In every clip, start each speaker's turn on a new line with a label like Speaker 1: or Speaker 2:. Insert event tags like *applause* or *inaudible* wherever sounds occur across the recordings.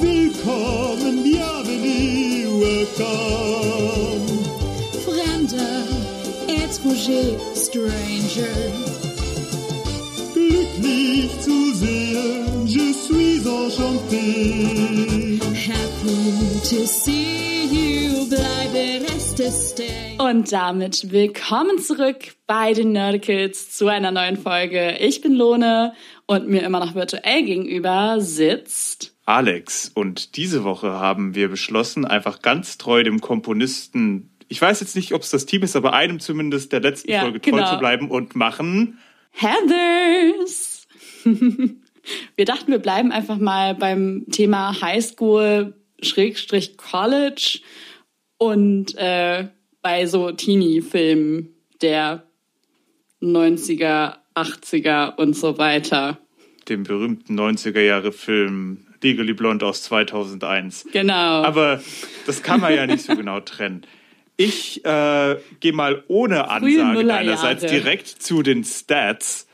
Speaker 1: Willkommen, bienvenue, welcome.
Speaker 2: Fremder, étranger, stranger.
Speaker 1: Glücklich zu sehen, je suis enchanté.
Speaker 2: Happy to see you, bleibe reste stay.
Speaker 3: Und damit willkommen zurück bei den Nerdkids zu einer neuen Folge. Ich bin Lone und mir immer noch virtuell gegenüber sitzt.
Speaker 4: Alex. Und diese Woche haben wir beschlossen, einfach ganz treu dem Komponisten, ich weiß jetzt nicht, ob es das Team ist, aber einem zumindest der letzten
Speaker 3: Ja,
Speaker 4: Folge treu
Speaker 3: genau.
Speaker 4: zu bleiben und machen.
Speaker 3: Heathers. *laughs* wir dachten, wir bleiben einfach mal beim Thema Highschool, Schrägstrich College und äh, bei so Teenie-Filmen der 90er, 80er und so weiter.
Speaker 4: Dem berühmten 90er Jahre Film Legally Blonde aus 2001.
Speaker 3: Genau.
Speaker 4: Aber das kann man ja nicht so genau trennen. Ich äh, gehe mal ohne Ansage
Speaker 3: Nullerjahre.
Speaker 4: einerseits direkt zu den Stats.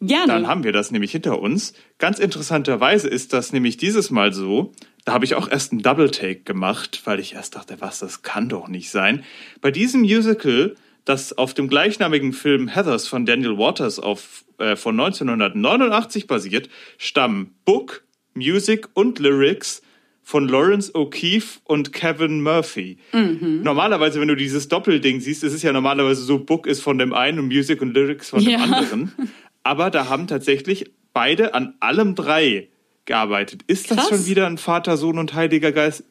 Speaker 3: Gerne.
Speaker 4: Dann haben wir das nämlich hinter uns. Ganz interessanterweise ist das nämlich dieses Mal so. Da habe ich auch erst einen Double Take gemacht, weil ich erst dachte, was, das kann doch nicht sein. Bei diesem Musical, das auf dem gleichnamigen Film Heathers von Daniel Waters auf, äh, von 1989 basiert, stammen Book, Music und Lyrics von Lawrence O'Keefe und Kevin Murphy. Normalerweise, wenn du dieses Doppelding siehst, ist es ja normalerweise so, Book ist von dem einen und Music und Lyrics von dem
Speaker 3: Ja.
Speaker 4: anderen. *laughs* Aber da haben tatsächlich beide an allem drei gearbeitet. Ist das
Speaker 3: Krass.
Speaker 4: schon wieder ein Vater, Sohn und Heiliger Geist?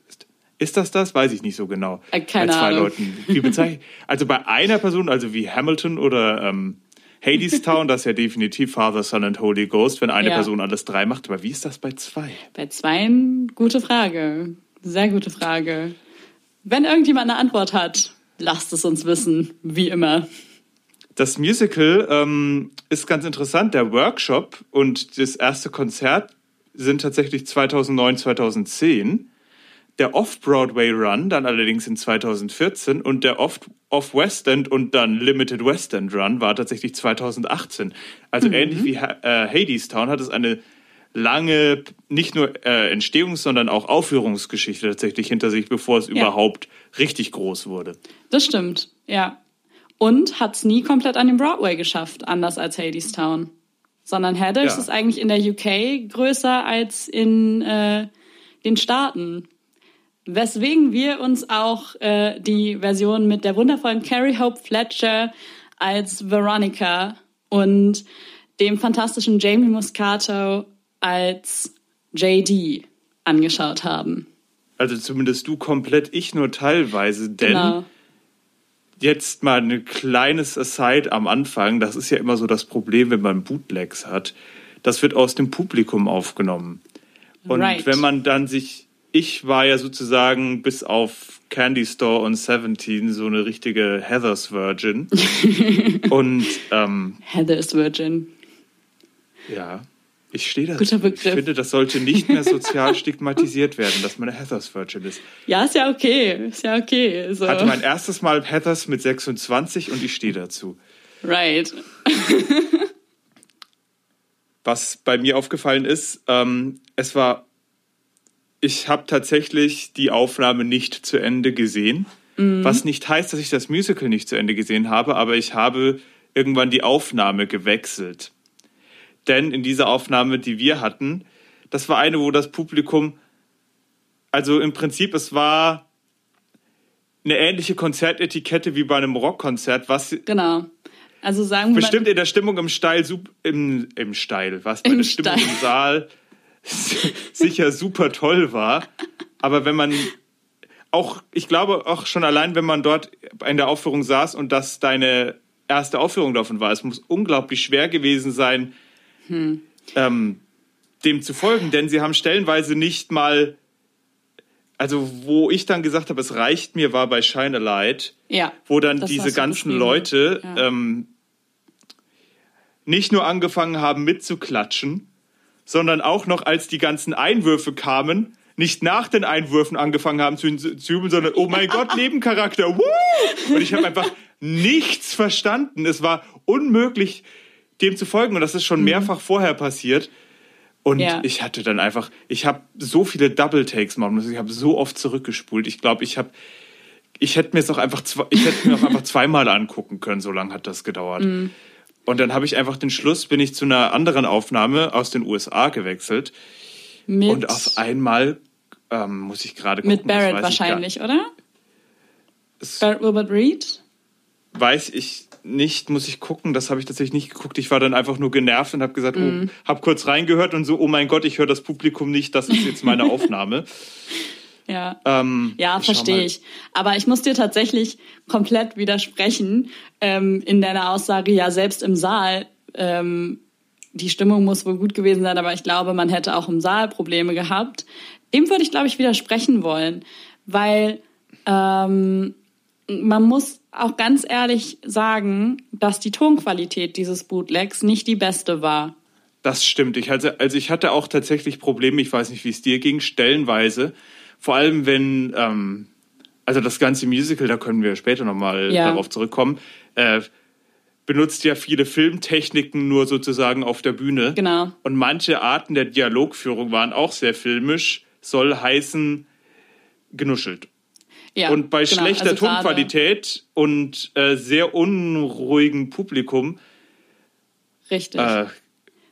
Speaker 4: Ist das das? Weiß ich nicht so genau.
Speaker 3: Äh, keine
Speaker 4: bei zwei
Speaker 3: Ahnung.
Speaker 4: Leuten. *laughs* Also bei einer Person, also wie Hamilton oder ähm, Hadestown, das ist ja definitiv Father, Son and Holy Ghost, wenn eine
Speaker 3: Ja.
Speaker 4: Person alles drei macht. Aber wie ist das bei zwei?
Speaker 3: Bei zweien, gute Frage. Sehr gute Frage. Wenn irgendjemand eine Antwort hat, lasst es uns wissen, wie immer.
Speaker 4: Das Musical ähm, ist ganz interessant. Der Workshop und das erste Konzert sind tatsächlich 2009, 2010. Der Off-Broadway-Run dann allerdings in 2014 und der Off- Off-West End und dann Limited West End Run war tatsächlich 2018. Also ähnlich wie ha äh, Hadestown hat es eine lange, nicht nur äh, Entstehungs-, sondern auch Aufführungsgeschichte tatsächlich hinter sich, bevor es überhaupt richtig groß wurde.
Speaker 3: Das stimmt, ja. Und hat's nie komplett an den Broadway geschafft, anders als Hadestown. Sondern Heathers
Speaker 4: Ja.
Speaker 3: ist eigentlich in der UK größer als in äh, den Staaten. Weswegen wir uns auch äh, die Version mit der wundervollen Carrie Hope Fletcher als Veronica und dem fantastischen Jamie Muscato als JD angeschaut haben.
Speaker 4: Also zumindest du komplett, ich nur teilweise, denn
Speaker 3: Genau.
Speaker 4: jetzt mal ein kleines Aside am Anfang. Das ist ja immer so das Problem, wenn man Bootlegs hat. Das wird aus dem Publikum aufgenommen. Und
Speaker 3: Right.
Speaker 4: wenn man dann sich, ich war ja sozusagen bis auf Candy Store und Seventeen so eine richtige Heathers Virgin. *laughs* und ähm,
Speaker 3: Heather's Virgin.
Speaker 4: ja, ich stehe dazu.
Speaker 3: Guter
Speaker 4: Ich
Speaker 3: Begriff.
Speaker 4: finde, das sollte nicht mehr sozial stigmatisiert werden, dass man eine Heathers Virgin ist.
Speaker 3: Ja, ist ja okay. Ist ja okay. So.
Speaker 4: Hatte mein erstes Mal Heathers mit 26 und ich stehe dazu.
Speaker 3: right.
Speaker 4: Was bei mir aufgefallen ist, ähm, es war, ich habe tatsächlich die Aufnahme nicht zu Ende gesehen. Was nicht heißt, dass ich das Musical nicht zu Ende gesehen habe, aber ich habe irgendwann die Aufnahme gewechselt. Denn in dieser Aufnahme, die wir hatten, das war eine, wo das Publikum, also im Prinzip, es war eine ähnliche Konzertetikette wie bei einem Rockkonzert, was
Speaker 3: Genau. Also sagen wir
Speaker 4: bestimmt in der Stimmung im Steil, im, im Steil, was bei der Stimmung
Speaker 3: Steil.
Speaker 4: im Saal *laughs* sicher super toll war. Aber wenn man auch, ich glaube auch schon allein, wenn man dort in der Aufführung saß und das deine erste Aufführung davon war, es muss unglaublich schwer gewesen sein,
Speaker 3: Hm.
Speaker 4: ähm, dem zu folgen, denn sie haben stellenweise nicht mal, also wo ich dann gesagt habe, es reicht mir, war bei Shine a Light
Speaker 3: ja.
Speaker 4: wo dann diese ganzen. Leute
Speaker 3: Ja.
Speaker 4: ähm, nicht nur angefangen haben mitzuklatschen, sondern auch noch, als die ganzen Einwürfe kamen, nicht nach den Einwürfen angefangen haben zu, zu jubeln, sondern oh mein Gott, Nebencharakter, woo! Und ich habe einfach nichts verstanden. Es war unmöglich, dem zu folgen. Und das ist
Speaker 3: Mhm.
Speaker 4: schon mehrfach vorher passiert. Und
Speaker 3: Ja.
Speaker 4: ich hatte dann einfach, ich habe so viele Double Takes machen müssen, ich habe so oft zurückgespult. Ich glaube, ich habe, ich hätte mir es auch einfach, ich hätte mir auch einfach zweimal angucken können, so lange hat das gedauert.
Speaker 3: Mhm.
Speaker 4: Und dann habe ich einfach den Schluss, bin ich zu einer anderen Aufnahme aus den USA gewechselt
Speaker 3: Mit,
Speaker 4: und auf einmal ähm, muss ich gerade gucken.
Speaker 3: mit Barrett wahrscheinlich, oder?
Speaker 4: Das
Speaker 3: Barrett Wilbert Reed?
Speaker 4: weiß ich nicht, muss ich gucken. Das habe ich tatsächlich nicht geguckt. Ich war dann einfach nur genervt und habe gesagt,
Speaker 3: Mhm.
Speaker 4: oh, habe kurz reingehört und so, oh mein Gott, ich höre das Publikum nicht, das ist jetzt meine *laughs* Aufnahme.
Speaker 3: Ja.
Speaker 4: Ähm,
Speaker 3: Ja, verstehe ich. Aber ich muss dir tatsächlich komplett widersprechen ähm, in deiner Aussage, ja, selbst im Saal, ähm, die Stimmung muss wohl gut gewesen sein, aber ich glaube, man hätte auch im Saal Probleme gehabt. Dem würde ich, glaube ich, widersprechen wollen, weil ähm, man muss auch ganz ehrlich sagen, dass die Tonqualität dieses Bootlegs nicht die beste war.
Speaker 4: Das stimmt. Ich hatte, also ich hatte auch tatsächlich Probleme, ich weiß nicht, wie es dir ging, stellenweise. Vor allem, wenn, ähm, also das ganze Musical, da können wir später nochmal
Speaker 3: Ja.
Speaker 4: darauf zurückkommen, äh, benutzt ja viele Filmtechniken nur sozusagen auf der Bühne.
Speaker 3: Genau.
Speaker 4: Und manche Arten der Dialogführung waren auch sehr filmisch, soll heißen genuschelt.
Speaker 3: Ja,
Speaker 4: und bei
Speaker 3: genau.
Speaker 4: schlechter
Speaker 3: Also
Speaker 4: Tonqualität und äh, sehr unruhigem Publikum
Speaker 3: Richtig.
Speaker 4: äh,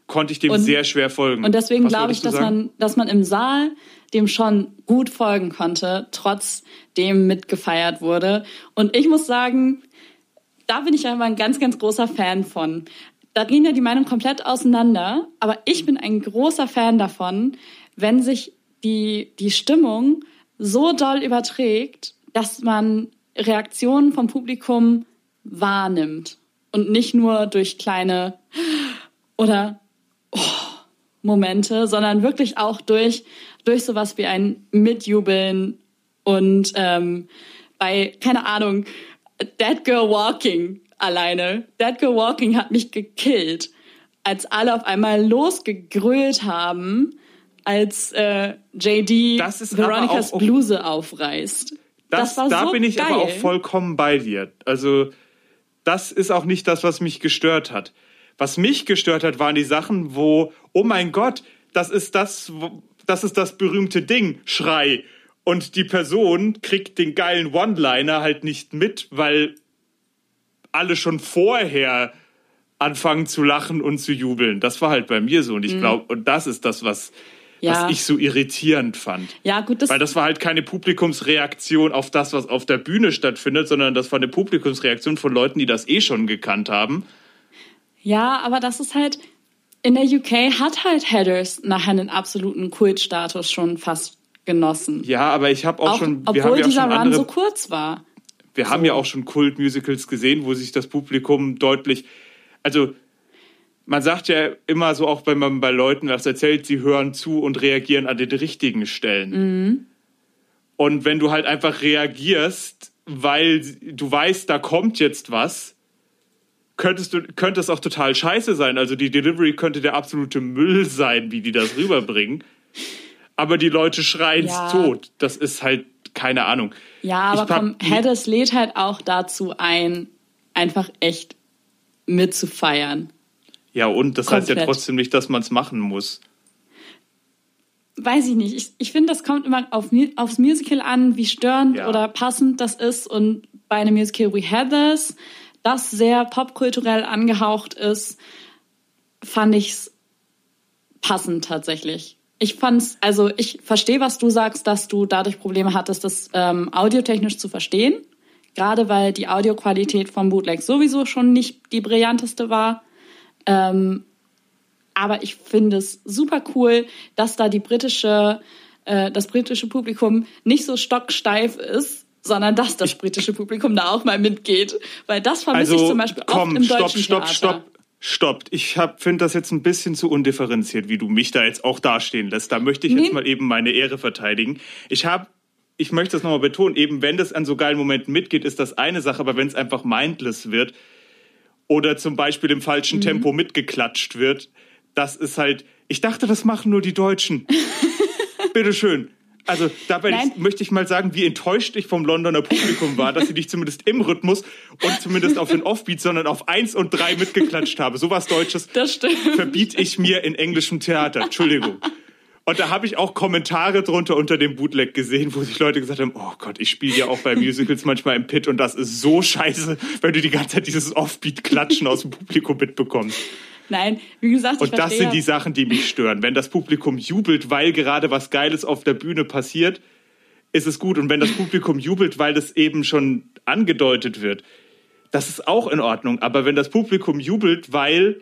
Speaker 4: konnte ich dem
Speaker 3: Und-
Speaker 4: sehr schwer folgen.
Speaker 3: Und deswegen glaube ich, dass
Speaker 4: sagen?
Speaker 3: man, dass man im Saal dem schon gut folgen konnte, trotzdem mitgefeiert wurde. Und ich muss sagen, da bin ich einfach ein ganz, ganz großer Fan von. Da gehen ja die Meinungen komplett auseinander, aber ich bin ein großer Fan davon, wenn sich die, die Stimmung so doll überträgt, dass man Reaktionen vom Publikum wahrnimmt und nicht nur durch kleine oder Momente, sondern wirklich auch durch, durch sowas wie ein Mitjubeln und ähm, bei, keine Ahnung, Dead Girl Walking alleine. Dead Girl Walking hat mich gekillt, als alle auf einmal losgegrölt haben, als äh, JD
Speaker 4: Das ist
Speaker 3: Veronicas
Speaker 4: auch- auch-
Speaker 3: Bluse aufreißt.
Speaker 4: Das,
Speaker 3: das war
Speaker 4: da
Speaker 3: so
Speaker 4: bin ich
Speaker 3: geil.
Speaker 4: aber auch vollkommen bei dir. Also, das ist auch nicht das, was mich gestört hat. Was mich gestört hat, waren die Sachen, wo, oh mein Gott, das ist das, wo- das ist das berühmte Ding, Schrei. Und die Person kriegt den geilen One-Liner halt nicht mit, weil alle schon vorher anfangen zu lachen und zu jubeln. Das war halt bei mir so. Und ich glaube, und das ist das, was,
Speaker 3: Mhm. Ja.
Speaker 4: was ich so irritierend fand.
Speaker 3: Ja, gut, das,
Speaker 4: Weil das war halt keine Publikumsreaktion auf das, was auf der Bühne stattfindet, sondern das war eine Publikumsreaktion von Leuten, die das eh schon gekannt haben.
Speaker 3: Ja, aber das ist halt, in der UK hat halt Headers nachher einen absoluten Kultstatus schon fast genossen.
Speaker 4: Ja, aber ich habe auch,
Speaker 3: auch,
Speaker 4: schon,
Speaker 3: obwohl
Speaker 4: ja
Speaker 3: dieser
Speaker 4: schon
Speaker 3: Run
Speaker 4: andere,
Speaker 3: so kurz war.
Speaker 4: wir haben ja auch schon Kult-Musicals gesehen, wo sich das Publikum deutlich, also man sagt ja immer so auch, wenn man bei Leuten was erzählt, sie hören zu und reagieren an den richtigen Stellen.
Speaker 3: Mhm.
Speaker 4: Und wenn du halt einfach reagierst, weil du weißt, da kommt jetzt was, könntest du, könnte es auch total scheiße sein. Also die Delivery könnte der absolute Müll sein, wie die das rüberbringen. Aber die Leute schreien
Speaker 3: Ja.
Speaker 4: tot. Das ist halt keine Ahnung.
Speaker 3: Ja,
Speaker 4: Ich
Speaker 3: aber
Speaker 4: hab-
Speaker 3: komm, Headers lädt halt auch dazu ein, einfach echt mitzufeiern.
Speaker 4: Ja, und das heißt ja
Speaker 3: Komplett.
Speaker 4: trotzdem nicht, dass man es machen muss.
Speaker 3: Weiß ich nicht. Ich, ich finde, das kommt immer auf, aufs Musical an, wie störend
Speaker 4: Ja.
Speaker 3: oder passend das ist. Und bei einem Musical wie Heathers, das sehr popkulturell angehaucht ist, fand ich's passend tatsächlich. Ich fand's, also ich verstehe, was du sagst, dass du dadurch Probleme hattest, das ähm, audiotechnisch zu verstehen. Gerade weil die Audioqualität vom Bootleg sowieso schon nicht die brillanteste war. Ähm, aber ich finde es super cool, dass da die britische, äh, das britische Publikum nicht so stocksteif ist, sondern dass das britische Publikum da auch mal mitgeht. Weil das vermisse
Speaker 4: Also
Speaker 3: ich zum Beispiel
Speaker 4: komm,
Speaker 3: oft im
Speaker 4: stopp,
Speaker 3: deutschen
Speaker 4: stopp,
Speaker 3: Theater.
Speaker 4: stopp, stopp. Ich finde das jetzt ein bisschen zu undifferenziert, wie du mich da jetzt auch dastehen lässt. Da möchte ich
Speaker 3: Nee.
Speaker 4: jetzt mal eben meine Ehre verteidigen. Ich habe ich möchte das nochmal betonen, eben wenn das an so geilen Momenten mitgeht, ist das eine Sache, aber wenn es einfach mindless wird oder zum Beispiel im
Speaker 3: Mhm.
Speaker 4: falschen Tempo mitgeklatscht wird, das ist halt, ich dachte, das machen nur die Deutschen. *laughs* Bitteschön. Also dabei
Speaker 3: Nein.
Speaker 4: möchte ich mal sagen, wie enttäuscht ich vom Londoner Publikum war, dass sie nicht zumindest im Rhythmus und zumindest auf den Offbeat, sondern auf eins und drei mitgeklatscht habe. Sowas Deutsches
Speaker 3: Das stimmt.
Speaker 4: verbiete ich mir in englischem Theater. Entschuldigung. Und da habe ich auch Kommentare drunter unter dem Bootleg gesehen, wo sich Leute gesagt haben, oh Gott, ich spiele ja auch bei Musicals manchmal im Pit und das ist so scheiße, wenn du die ganze Zeit dieses Offbeat-Klatschen aus dem Publikum mitbekommst.
Speaker 3: Nein, wie gesagt,
Speaker 4: Und das sind die Sachen, die mich stören. Wenn das Publikum jubelt, weil gerade was Geiles auf der Bühne passiert, ist es gut. Und wenn das Publikum jubelt, weil das eben schon angedeutet wird, das ist auch in Ordnung. Aber wenn das Publikum jubelt, weil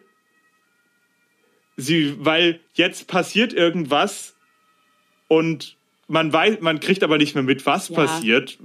Speaker 4: sie, weil jetzt passiert irgendwas und man weiß, man kriegt aber nicht mehr mit, was
Speaker 3: Ja.
Speaker 4: passiert.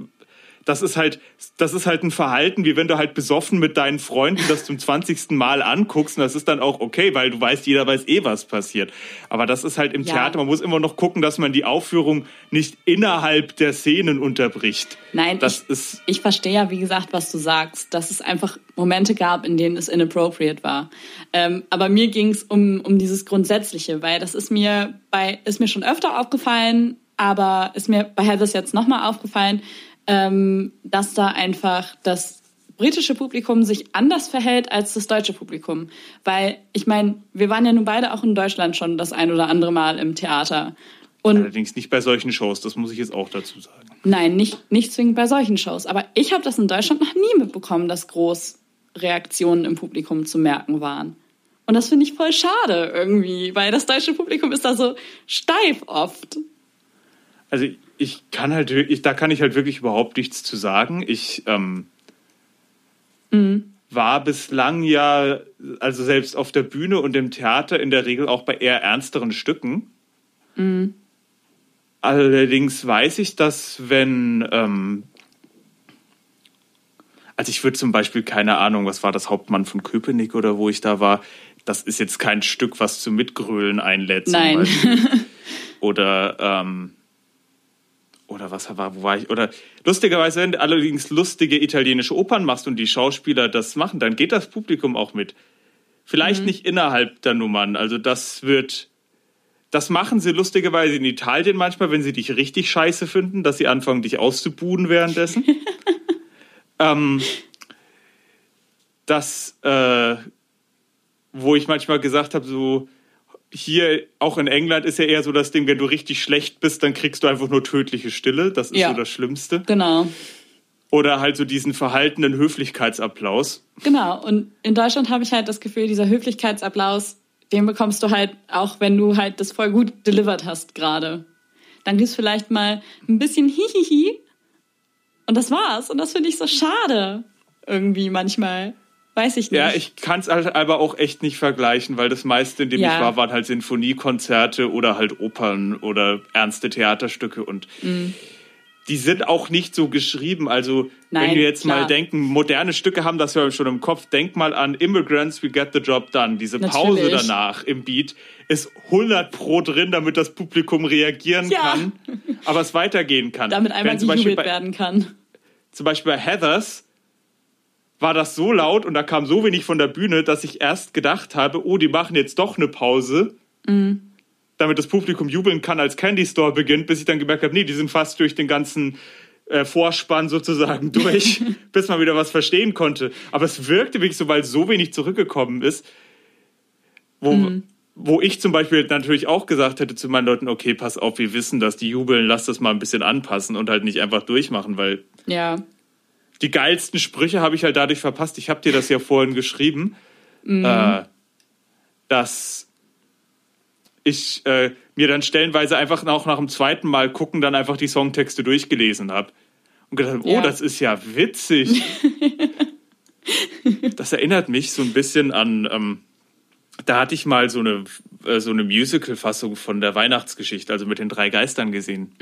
Speaker 4: Das ist halt, das ist halt ein Verhalten, wie wenn du halt besoffen mit deinen Freunden das zum 20. Mal anguckst und das ist dann auch okay, weil du weißt, jeder weiß eh, was passiert. Aber das ist halt im
Speaker 3: Ja.
Speaker 4: Theater, man muss immer noch gucken, dass man die Aufführung nicht innerhalb der Szenen unterbricht.
Speaker 3: Nein,
Speaker 4: das
Speaker 3: ich,
Speaker 4: ist,
Speaker 3: ich verstehe ja, wie gesagt, was du sagst, dass es einfach Momente gab, in denen es inappropriate war. Ähm, aber mir ging es um, um dieses Grundsätzliche, weil das ist mir bei, ist mir schon öfter aufgefallen, aber ist mir bei Heathers jetzt nochmal aufgefallen, ähm, dass da einfach das britische Publikum sich anders verhält als das deutsche Publikum. Weil, ich meine, wir waren ja nun beide auch in Deutschland schon das ein oder andere Mal im Theater. Und
Speaker 4: allerdings nicht bei solchen Shows, das muss ich jetzt auch dazu sagen.
Speaker 3: Nein, nicht, nicht zwingend bei solchen Shows. Aber ich habe das in Deutschland noch nie mitbekommen, dass groß Reaktionen im Publikum zu merken waren. Und das finde ich voll schade irgendwie, weil das deutsche Publikum ist da so steif oft.
Speaker 4: Also ich kann halt wirklich, da kann ich halt wirklich überhaupt nichts zu sagen. Ich ähm, war bislang ja, also selbst auf der Bühne und im Theater in der Regel auch bei eher ernsteren Stücken. Allerdings weiß ich, dass wenn, ähm, also ich würde zum Beispiel, keine Ahnung, was war das Hauptmann von Köpenick oder wo ich da war, das ist jetzt kein Stück, was zum Mitgrölen einlädt.
Speaker 3: Nein.
Speaker 4: Beispiel. *laughs* Oder, ähm, oder was war, wo war ich? Oder lustigerweise, wenn du allerdings lustige italienische Opern machst und die Schauspieler das machen, dann geht das Publikum auch mit. Vielleicht nicht innerhalb der Nummern. Also das wird, das machen sie lustigerweise in Italien manchmal, wenn sie dich richtig scheiße finden, dass sie anfangen, dich auszubuhen währenddessen. *laughs* ähm, das, äh, wo ich manchmal gesagt habe, so hier auch in England ist ja eher so das Ding, wenn du richtig schlecht bist, dann kriegst du einfach nur tödliche Stille. Das ist
Speaker 3: Ja.
Speaker 4: so das Schlimmste.
Speaker 3: Genau.
Speaker 4: Oder halt so diesen verhaltenen Höflichkeitsapplaus.
Speaker 3: Genau. Und in Deutschland habe ich halt das Gefühl, dieser Höflichkeitsapplaus, den bekommst du halt auch, wenn du halt das voll gut delivered hast gerade. Dann gibt's vielleicht mal ein bisschen Hihihi. Und das war's. Und das finde ich so schade. Irgendwie manchmal. Weiß ich nicht.
Speaker 4: Ja, ich kann es halt aber auch echt nicht vergleichen, weil das meiste, in dem
Speaker 3: Ja.
Speaker 4: ich war, waren halt Sinfoniekonzerte oder halt Opern oder ernste Theaterstücke und
Speaker 3: Mhm.
Speaker 4: die sind auch nicht so geschrieben. Also wenn
Speaker 3: Nein,
Speaker 4: wir jetzt mal
Speaker 3: klar.
Speaker 4: denken, moderne Stücke haben das ja schon im Kopf, denk mal an Immigrants, We Get the Job Done. Diese Pause
Speaker 3: Natürlich.
Speaker 4: danach im Beat ist 100 pro drin, damit das Publikum reagieren
Speaker 3: Ja.
Speaker 4: kann, aber es weitergehen kann.
Speaker 3: damit einmal
Speaker 4: Wenn
Speaker 3: gejubelt werden kann.
Speaker 4: zum Beispiel bei Heathers war das so laut und da kam so wenig von der Bühne, dass ich erst gedacht habe, oh, die machen jetzt doch eine Pause, damit das Publikum jubeln kann, als Candy Store beginnt, bis ich dann gemerkt habe, nee, die sind fast durch den ganzen äh, Vorspann sozusagen *laughs* durch, bis man wieder was verstehen konnte. Aber es wirkte wirklich so, weil so wenig zurückgekommen ist, wo, wo ich zum Beispiel natürlich auch gesagt hätte zu meinen Leuten, okay, pass auf, wir wissen, dass die jubeln, lass das mal ein bisschen anpassen und halt nicht einfach durchmachen, weil
Speaker 3: Ja.
Speaker 4: Die geilsten Sprüche habe ich halt dadurch verpasst. Ich habe dir das ja vorhin geschrieben, äh, dass ich äh, mir dann stellenweise einfach auch nach dem zweiten Mal gucken dann einfach die Songtexte durchgelesen habe und gedacht, hab, oh,
Speaker 3: Ja.
Speaker 4: das ist ja witzig. *laughs* das erinnert mich so ein bisschen an, ähm, da hatte ich mal so eine äh, so eine Musical-Fassung von der Weihnachtsgeschichte, also mit den drei Geistern gesehen.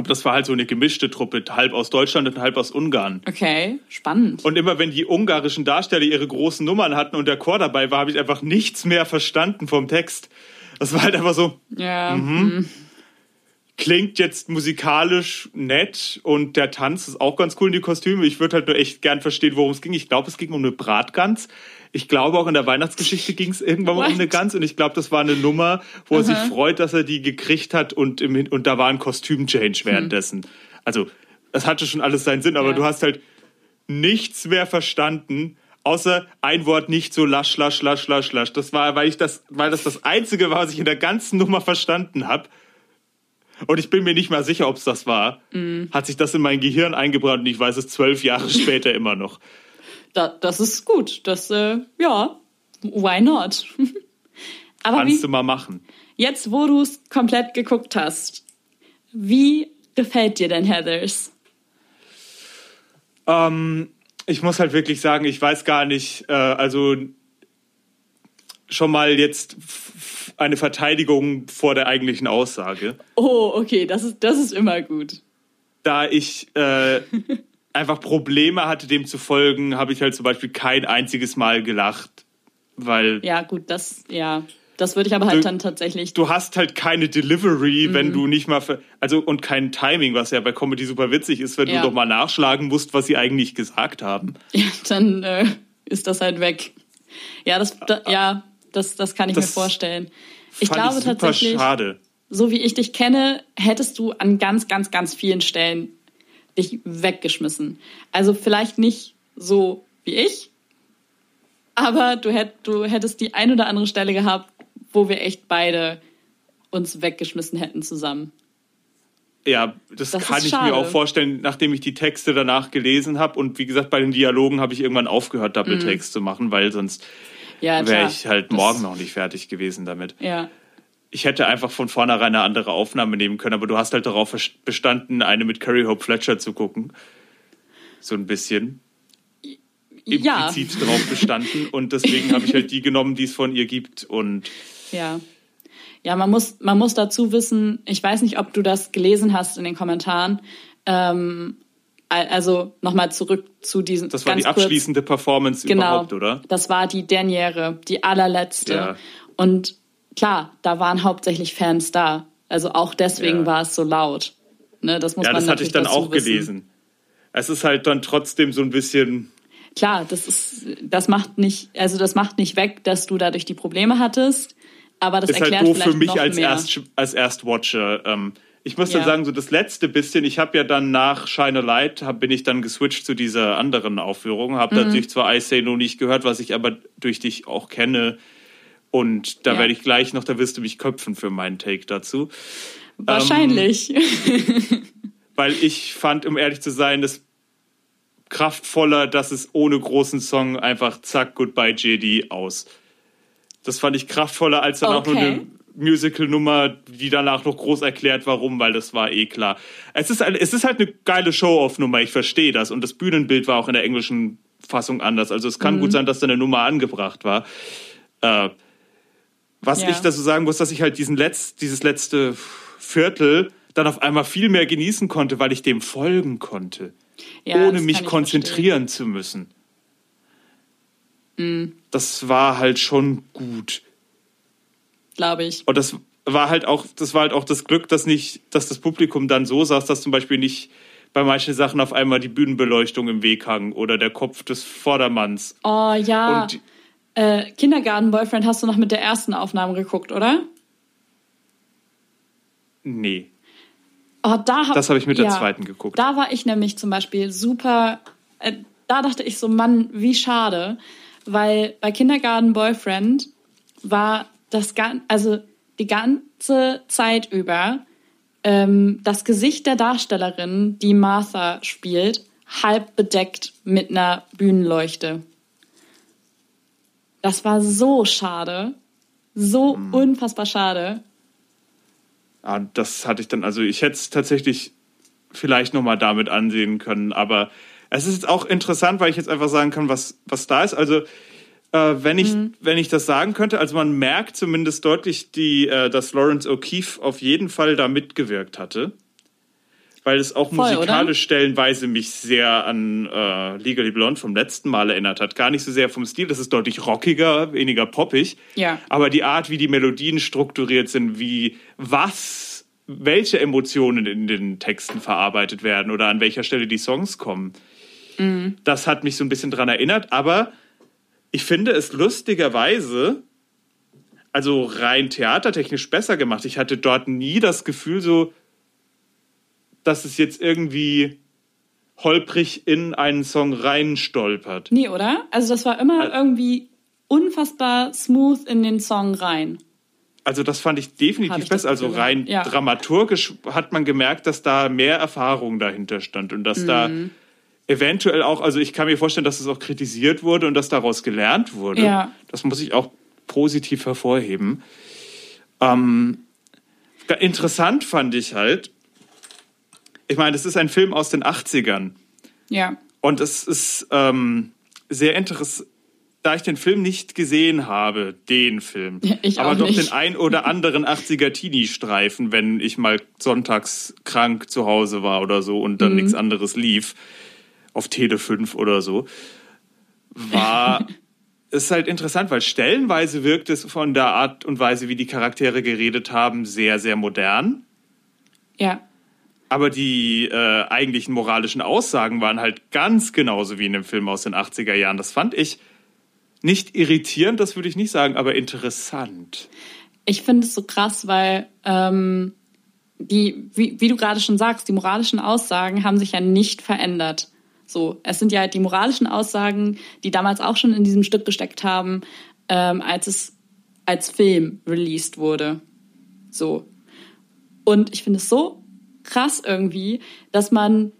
Speaker 4: Aber das war halt so eine gemischte Truppe, halb aus Deutschland und halb aus Ungarn.
Speaker 3: Okay, spannend.
Speaker 4: Und immer wenn die ungarischen Darsteller ihre großen Nummern hatten und der Chor dabei war, habe ich einfach nichts mehr verstanden vom Text. Das war halt einfach so,
Speaker 3: ja.
Speaker 4: Mhm. klingt jetzt musikalisch nett und der Tanz ist auch ganz cool in die Kostüme. Ich würde halt nur echt gern verstehen, worum es ging. Ich glaube, es ging um eine Bratgans. Ich glaube, auch in der Weihnachtsgeschichte ging es irgendwann mal um eine Gans und ich glaube, das war eine Nummer, wo er sich freut, dass er die gekriegt hat und, im, und da war ein Kostüm-Change währenddessen. Also, das hatte schon alles seinen Sinn, aber
Speaker 3: Ja.
Speaker 4: du hast halt nichts mehr verstanden, außer ein Wort nicht so lasch, lasch, lasch, lasch, lasch. Das war, weil ich das, weil das das Einzige war, was ich in der ganzen Nummer verstanden habe. Und ich bin mir nicht mal sicher, ob es das war. Hat sich das in mein Gehirn eingebrannt und ich weiß es zwölf Jahre *laughs* später immer noch.
Speaker 3: Da, das ist gut. Das, äh, ja, why not? *laughs* Aber
Speaker 4: Kannst
Speaker 3: wie,
Speaker 4: du mal machen.
Speaker 3: jetzt, wo du es komplett geguckt hast, wie gefällt dir denn Heathers?
Speaker 4: Ähm, ich muss halt wirklich sagen, ich weiß gar nicht, äh, also schon mal jetzt eine Verteidigung vor der eigentlichen Aussage.
Speaker 3: Oh, okay, das ist, das ist immer gut.
Speaker 4: da ich äh, *laughs* einfach Probleme hatte, dem zu folgen, habe ich halt zum Beispiel kein einziges Mal gelacht, weil
Speaker 3: Ja, gut, das, ja. Das würde ich aber halt
Speaker 4: Du-
Speaker 3: dann tatsächlich.
Speaker 4: du hast halt keine Delivery,
Speaker 3: Mhm.
Speaker 4: wenn du nicht mal, ver also und kein Timing, was ja bei Comedy super witzig ist, wenn
Speaker 3: Ja.
Speaker 4: du doch mal nachschlagen musst, was sie eigentlich gesagt haben. *laughs*
Speaker 3: Ja, dann äh, ist das halt weg. Ja, das, da, ja, das, das kann ich
Speaker 4: Das
Speaker 3: mir vorstellen. Ich glaube
Speaker 4: ich
Speaker 3: tatsächlich,
Speaker 4: schade.
Speaker 3: so wie ich dich kenne, hättest du an ganz, ganz, ganz vielen Stellen dich weggeschmissen. Also vielleicht nicht so wie ich, aber du, hätt, du hättest die ein oder andere Stelle gehabt, wo wir echt beide uns weggeschmissen hätten zusammen.
Speaker 4: Ja, das,
Speaker 3: Das
Speaker 4: kann ich
Speaker 3: schade.
Speaker 4: mir auch vorstellen, nachdem ich die Texte danach gelesen habe. Und wie gesagt, bei den Dialogen habe ich irgendwann aufgehört, Doppeltext zu machen, weil sonst
Speaker 3: Ja,
Speaker 4: wäre ich halt
Speaker 3: Das-
Speaker 4: morgen noch nicht fertig gewesen damit.
Speaker 3: Ja.
Speaker 4: Ich hätte einfach von vornherein eine andere Aufnahme nehmen können, aber du hast halt darauf bestanden, eine mit Carrie Hope Fletcher zu gucken. So ein bisschen.
Speaker 3: Ja.
Speaker 4: Implizit darauf bestanden. Und deswegen habe ich halt die genommen, die es von ihr gibt. Und
Speaker 3: Ja. Ja, man muss, man muss dazu wissen, ich weiß nicht, ob du das gelesen hast in den Kommentaren. Ähm, al- also nochmal zurück zu diesen.
Speaker 4: das war die abschließende Performance
Speaker 3: Kurz, genau,
Speaker 4: überhaupt, oder?
Speaker 3: Das war die Derniere, die allerletzte.
Speaker 4: Ja.
Speaker 3: Und klar, da waren hauptsächlich Fans da. Also auch deswegen
Speaker 4: Ja.
Speaker 3: war es so laut. Ne, das muss
Speaker 4: Ja,
Speaker 3: man
Speaker 4: das hatte ich dann auch
Speaker 3: wissen.
Speaker 4: gelesen. Es ist halt dann trotzdem so ein bisschen.
Speaker 3: Klar, das ist, das macht nicht, also das macht nicht weg, dass du dadurch die Probleme hattest. Aber das
Speaker 4: ist
Speaker 3: erklärt
Speaker 4: halt doof
Speaker 3: vielleicht
Speaker 4: für mich als,
Speaker 3: mehr.
Speaker 4: Erst, als Erstwatcher. Ähm, ich muss dann
Speaker 3: Ja.
Speaker 4: sagen, so das letzte bisschen, ich habe ja dann nach Shine a Light, hab, bin ich dann geswitcht zu dieser anderen Aufführung, habe
Speaker 3: Mhm.
Speaker 4: natürlich zwar I Say No nicht gehört, was ich aber durch dich auch kenne. Und da
Speaker 3: Ja.
Speaker 4: werde ich gleich noch, da wirst du mich köpfen für meinen Take dazu.
Speaker 3: Wahrscheinlich. *laughs*
Speaker 4: Weil ich fand, um ehrlich zu sein, das kraftvoller, dass es ohne großen Song einfach zack, goodbye JD aus. Das fand ich kraftvoller als dann auch nur
Speaker 3: Okay.
Speaker 4: eine Musical-Nummer, die danach noch groß erklärt, warum, weil das war eh klar. Es ist, es ist halt eine geile Show-Off-Nummer, ich verstehe das. Und das Bühnenbild war auch in der englischen Fassung anders. Also es kann
Speaker 3: Mhm.
Speaker 4: gut sein, dass da eine Nummer angebracht war. Äh, was
Speaker 3: Ja.
Speaker 4: ich dazu sagen muss, dass ich halt diesen Letz-, dieses letzte Viertel dann auf einmal viel mehr genießen konnte, weil ich dem folgen konnte,
Speaker 3: Ja,
Speaker 4: ohne mich konzentrieren zu müssen.
Speaker 3: Mhm.
Speaker 4: Das war halt schon gut.
Speaker 3: Glaube ich.
Speaker 4: Und das war halt auch, das war halt auch das Glück, dass nicht, dass das Publikum dann so saß, dass zum Beispiel nicht bei manchen Sachen auf einmal die Bühnenbeleuchtung im Weg hang oder der Kopf des Vordermanns.
Speaker 3: Oh ja.
Speaker 4: Und
Speaker 3: äh, Kindergarten Boyfriend hast du noch mit der ersten Aufnahme geguckt, oder?
Speaker 4: Nee.
Speaker 3: Oh, da hab,
Speaker 4: Das habe ich mit der
Speaker 3: ja,
Speaker 4: zweiten geguckt.
Speaker 3: Da war ich nämlich zum Beispiel super. Äh, da dachte ich so, Mann, wie schade, weil bei Kindergarten Boyfriend war das gan also die ganze Zeit über ähm, das Gesicht der Darstellerin, die Martha spielt, halb bedeckt mit einer Bühnenleuchte. Das war so schade, so
Speaker 4: Hm.
Speaker 3: unfassbar schade.
Speaker 4: Ah, das hatte ich dann, also ich hätte es tatsächlich vielleicht nochmal damit ansehen können, aber es ist jetzt auch interessant, weil ich jetzt einfach sagen kann, was, was da ist. Also äh, wenn, ich,
Speaker 3: Mhm.
Speaker 4: wenn ich das sagen könnte, also man merkt zumindest deutlich, die, äh, dass Lawrence O'Keefe auf jeden Fall da mitgewirkt hatte. Weil es auch
Speaker 3: Voll,
Speaker 4: musikalisch stellenweise mich sehr an äh, Legally Blonde vom letzten Mal erinnert hat. Gar nicht so sehr vom Stil, das ist deutlich rockiger, weniger poppig.
Speaker 3: Ja.
Speaker 4: Aber die Art, wie die Melodien strukturiert sind, wie was welche Emotionen in den Texten verarbeitet werden oder an welcher Stelle die Songs kommen. Das hat mich so ein bisschen dran erinnert, aber ich finde es lustigerweise, also rein theatertechnisch besser gemacht. Ich hatte dort nie das Gefühl so, dass es jetzt irgendwie holprig in einen Song reinstolpert.
Speaker 3: Nee, oder? Also das war immer irgendwie unfassbar smooth in den Song rein.
Speaker 4: Also das fand ich definitiv
Speaker 3: ich das
Speaker 4: besser. Also rein
Speaker 3: ja.
Speaker 4: dramaturgisch hat man gemerkt, dass da mehr Erfahrung dahinter stand und dass da
Speaker 3: Mhm.
Speaker 4: eventuell auch, also ich kann mir vorstellen, dass es auch kritisiert wurde und dass daraus gelernt wurde.
Speaker 3: Ja.
Speaker 4: Das muss ich auch positiv hervorheben. Ähm, interessant fand ich halt, ich meine, es ist ein Film aus den 80ern.
Speaker 3: Ja.
Speaker 4: Und es ist ähm, sehr interessant, da ich den Film nicht gesehen habe, den Film,
Speaker 3: Ich
Speaker 4: aber doch
Speaker 3: nicht.
Speaker 4: den ein oder anderen 80er Teenie-Streifen, wenn ich mal sonntags krank zu Hause war oder so und
Speaker 3: Mhm.
Speaker 4: dann nichts anderes lief, auf Tele 5 oder so, war *laughs* es halt interessant, weil stellenweise wirkt es von der Art und Weise, wie die Charaktere geredet haben, sehr, sehr modern.
Speaker 3: Ja.
Speaker 4: Aber die äh, eigentlichen moralischen Aussagen waren halt ganz genauso wie in dem Film aus den 80er Jahren. Das fand ich nicht irritierend, das würde ich nicht sagen, aber interessant.
Speaker 3: Ich finde es so krass, weil ähm, die, wie, wie du gerade schon sagst, die moralischen Aussagen haben sich ja nicht verändert. So, es sind ja die moralischen Aussagen, die damals auch schon in diesem Stück gesteckt haben, ähm, als es als Film released wurde. So. Und ich finde es so krass irgendwie, dass man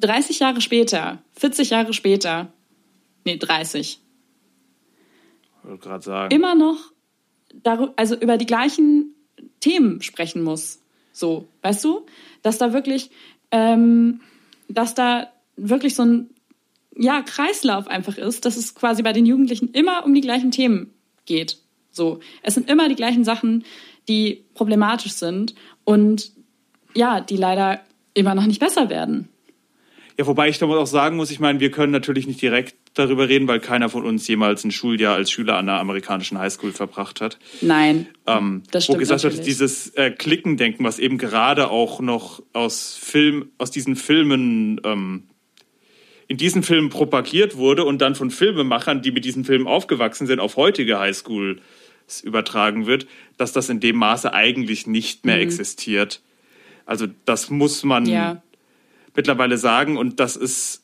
Speaker 3: 30 Jahre später, 40 Jahre später, nee, 30,
Speaker 4: Ich wollte gerade sagen.
Speaker 3: immer noch also über die gleichen Themen sprechen muss. So, weißt du? Dass da wirklich, ähm, dass da wirklich so ein ja, Kreislauf einfach ist, dass es quasi bei den Jugendlichen immer um die gleichen Themen geht. So, es sind immer die gleichen Sachen, die problematisch sind und ja, die leider immer noch nicht besser werden.
Speaker 4: Ja, wobei ich damit auch sagen muss, ich meine, wir können natürlich nicht direkt darüber reden, weil keiner von uns jemals ein Schuljahr als Schüler an einer amerikanischen Highschool verbracht hat.
Speaker 3: Nein,
Speaker 4: Ähm,
Speaker 3: Das
Speaker 4: wo
Speaker 3: stimmt
Speaker 4: gesagt wird,
Speaker 3: natürlich.
Speaker 4: dieses äh, Klickendenken, was eben gerade auch noch aus Film, aus diesen Filmen, ähm, in diesen Filmen propagiert wurde und dann von Filmemachern, die mit diesen Filmen aufgewachsen sind, auf heutige Highschools übertragen wird, dass das in dem Maße eigentlich nicht mehr existiert. Also das muss man
Speaker 3: ja,
Speaker 4: mittlerweile sagen und das ist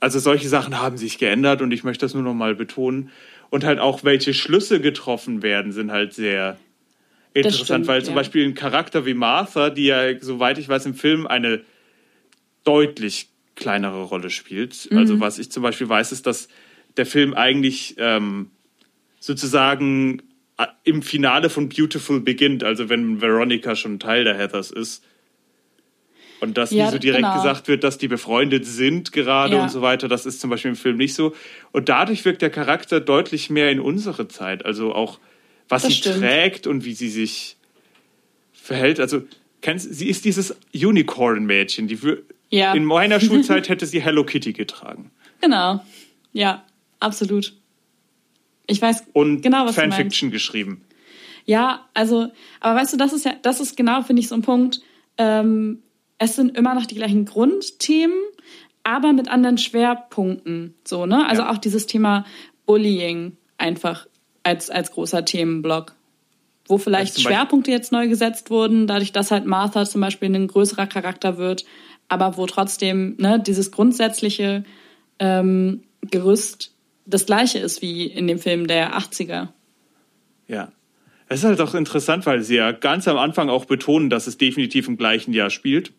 Speaker 4: also solche Sachen haben sich geändert und ich möchte das nur noch mal betonen und halt auch welche Schlüsse getroffen werden sind halt sehr interessant,
Speaker 3: stimmt,
Speaker 4: weil zum
Speaker 3: ja.
Speaker 4: Beispiel ein Charakter wie Martha, die ja soweit ich weiß im Film eine deutlich kleinere Rolle spielt.
Speaker 3: Mhm.
Speaker 4: Also was ich zum Beispiel weiß, ist, dass der Film eigentlich ähm, sozusagen im Finale von Beautiful beginnt, also wenn Veronica schon Teil der Heathers ist. Und dass
Speaker 3: Ja,
Speaker 4: nie so direkt
Speaker 3: genau.
Speaker 4: gesagt wird, dass die befreundet sind gerade
Speaker 3: Ja.
Speaker 4: und so weiter, das ist zum Beispiel im Film nicht so. Und dadurch wirkt der Charakter deutlich mehr in unsere Zeit. Also auch, was
Speaker 3: Das
Speaker 4: sie
Speaker 3: stimmt.
Speaker 4: trägt und wie sie sich verhält. Also, kennst, sie ist dieses Unicorn-Mädchen. Die
Speaker 3: Ja.
Speaker 4: In meiner *laughs* Schulzeit hätte sie Hello Kitty getragen.
Speaker 3: genau. Ja, absolut. Ich weiß
Speaker 4: Und
Speaker 3: genau, was.
Speaker 4: Fanfiction geschrieben.
Speaker 3: Ja, also, aber weißt du, das ist ja, das ist genau, finde ich, so ein Punkt. Ähm, es sind immer noch die gleichen Grundthemen, aber mit anderen Schwerpunkten. So, ne? Also
Speaker 4: Ja.
Speaker 3: auch dieses Thema Bullying einfach als, als großer Themenblock. Wo vielleicht
Speaker 4: Also
Speaker 3: Schwerpunkte jetzt neu gesetzt wurden, dadurch, dass halt Martha zum Beispiel ein größerer Charakter wird, aber wo trotzdem ne, dieses grundsätzliche ähm, Gerüst das gleiche ist wie in dem Film der 80er.
Speaker 4: Ja. Es ist halt auch interessant, weil sie ja ganz am Anfang auch betonen, dass es definitiv im gleichen Jahr spielt.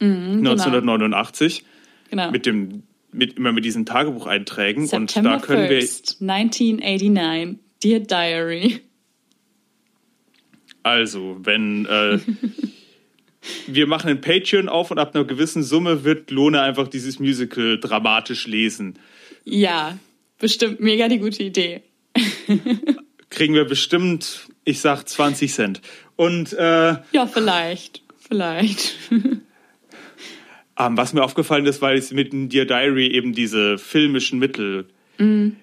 Speaker 3: Mhm,
Speaker 4: 1989.
Speaker 3: Genau.
Speaker 4: Mit dem, mit, immer mit diesen Tagebucheinträgen.
Speaker 3: September
Speaker 4: und da können wir
Speaker 3: 1st, 1989. Dear Diary.
Speaker 4: Also, wenn äh, *laughs* wir machen ein Patreon auf und ab einer gewissen Summe wird Lone einfach dieses Musical dramatisch lesen.
Speaker 3: Ja, bestimmt mega die gute Idee.
Speaker 4: Kriegen wir bestimmt, ich sag 20 Cent. Und äh,
Speaker 3: Ja, vielleicht. Vielleicht.
Speaker 4: ähm, was mir aufgefallen ist, weil es mit dem Dear Diary eben diese filmischen Mittel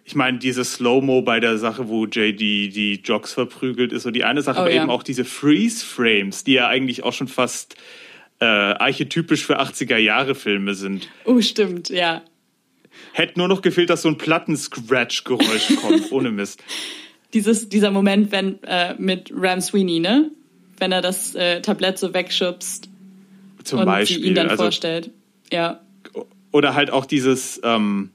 Speaker 4: Ich meine, dieses Slow-Mo bei der Sache, wo JD die Jocks verprügelt, ist so die eine Sache,
Speaker 3: Oh,
Speaker 4: aber
Speaker 3: ja.
Speaker 4: eben auch diese Freeze-Frames, die ja eigentlich auch schon fast äh, archetypisch für 80er-Jahre-Filme sind.
Speaker 3: Oh, stimmt, ja.
Speaker 4: Hätte nur noch gefehlt, dass so ein Platten-Scratch-Geräusch *laughs* kommt, ohne Mist.
Speaker 3: Dieses, dieser Moment, wenn äh, mit Ram Sweeney, ne? Wenn er das äh, Tablett so wegschubst
Speaker 4: Zum
Speaker 3: und
Speaker 4: Beispiel.
Speaker 3: sie ihn dann
Speaker 4: also,
Speaker 3: vorstellt. Ja.
Speaker 4: oder halt auch dieses, ähm,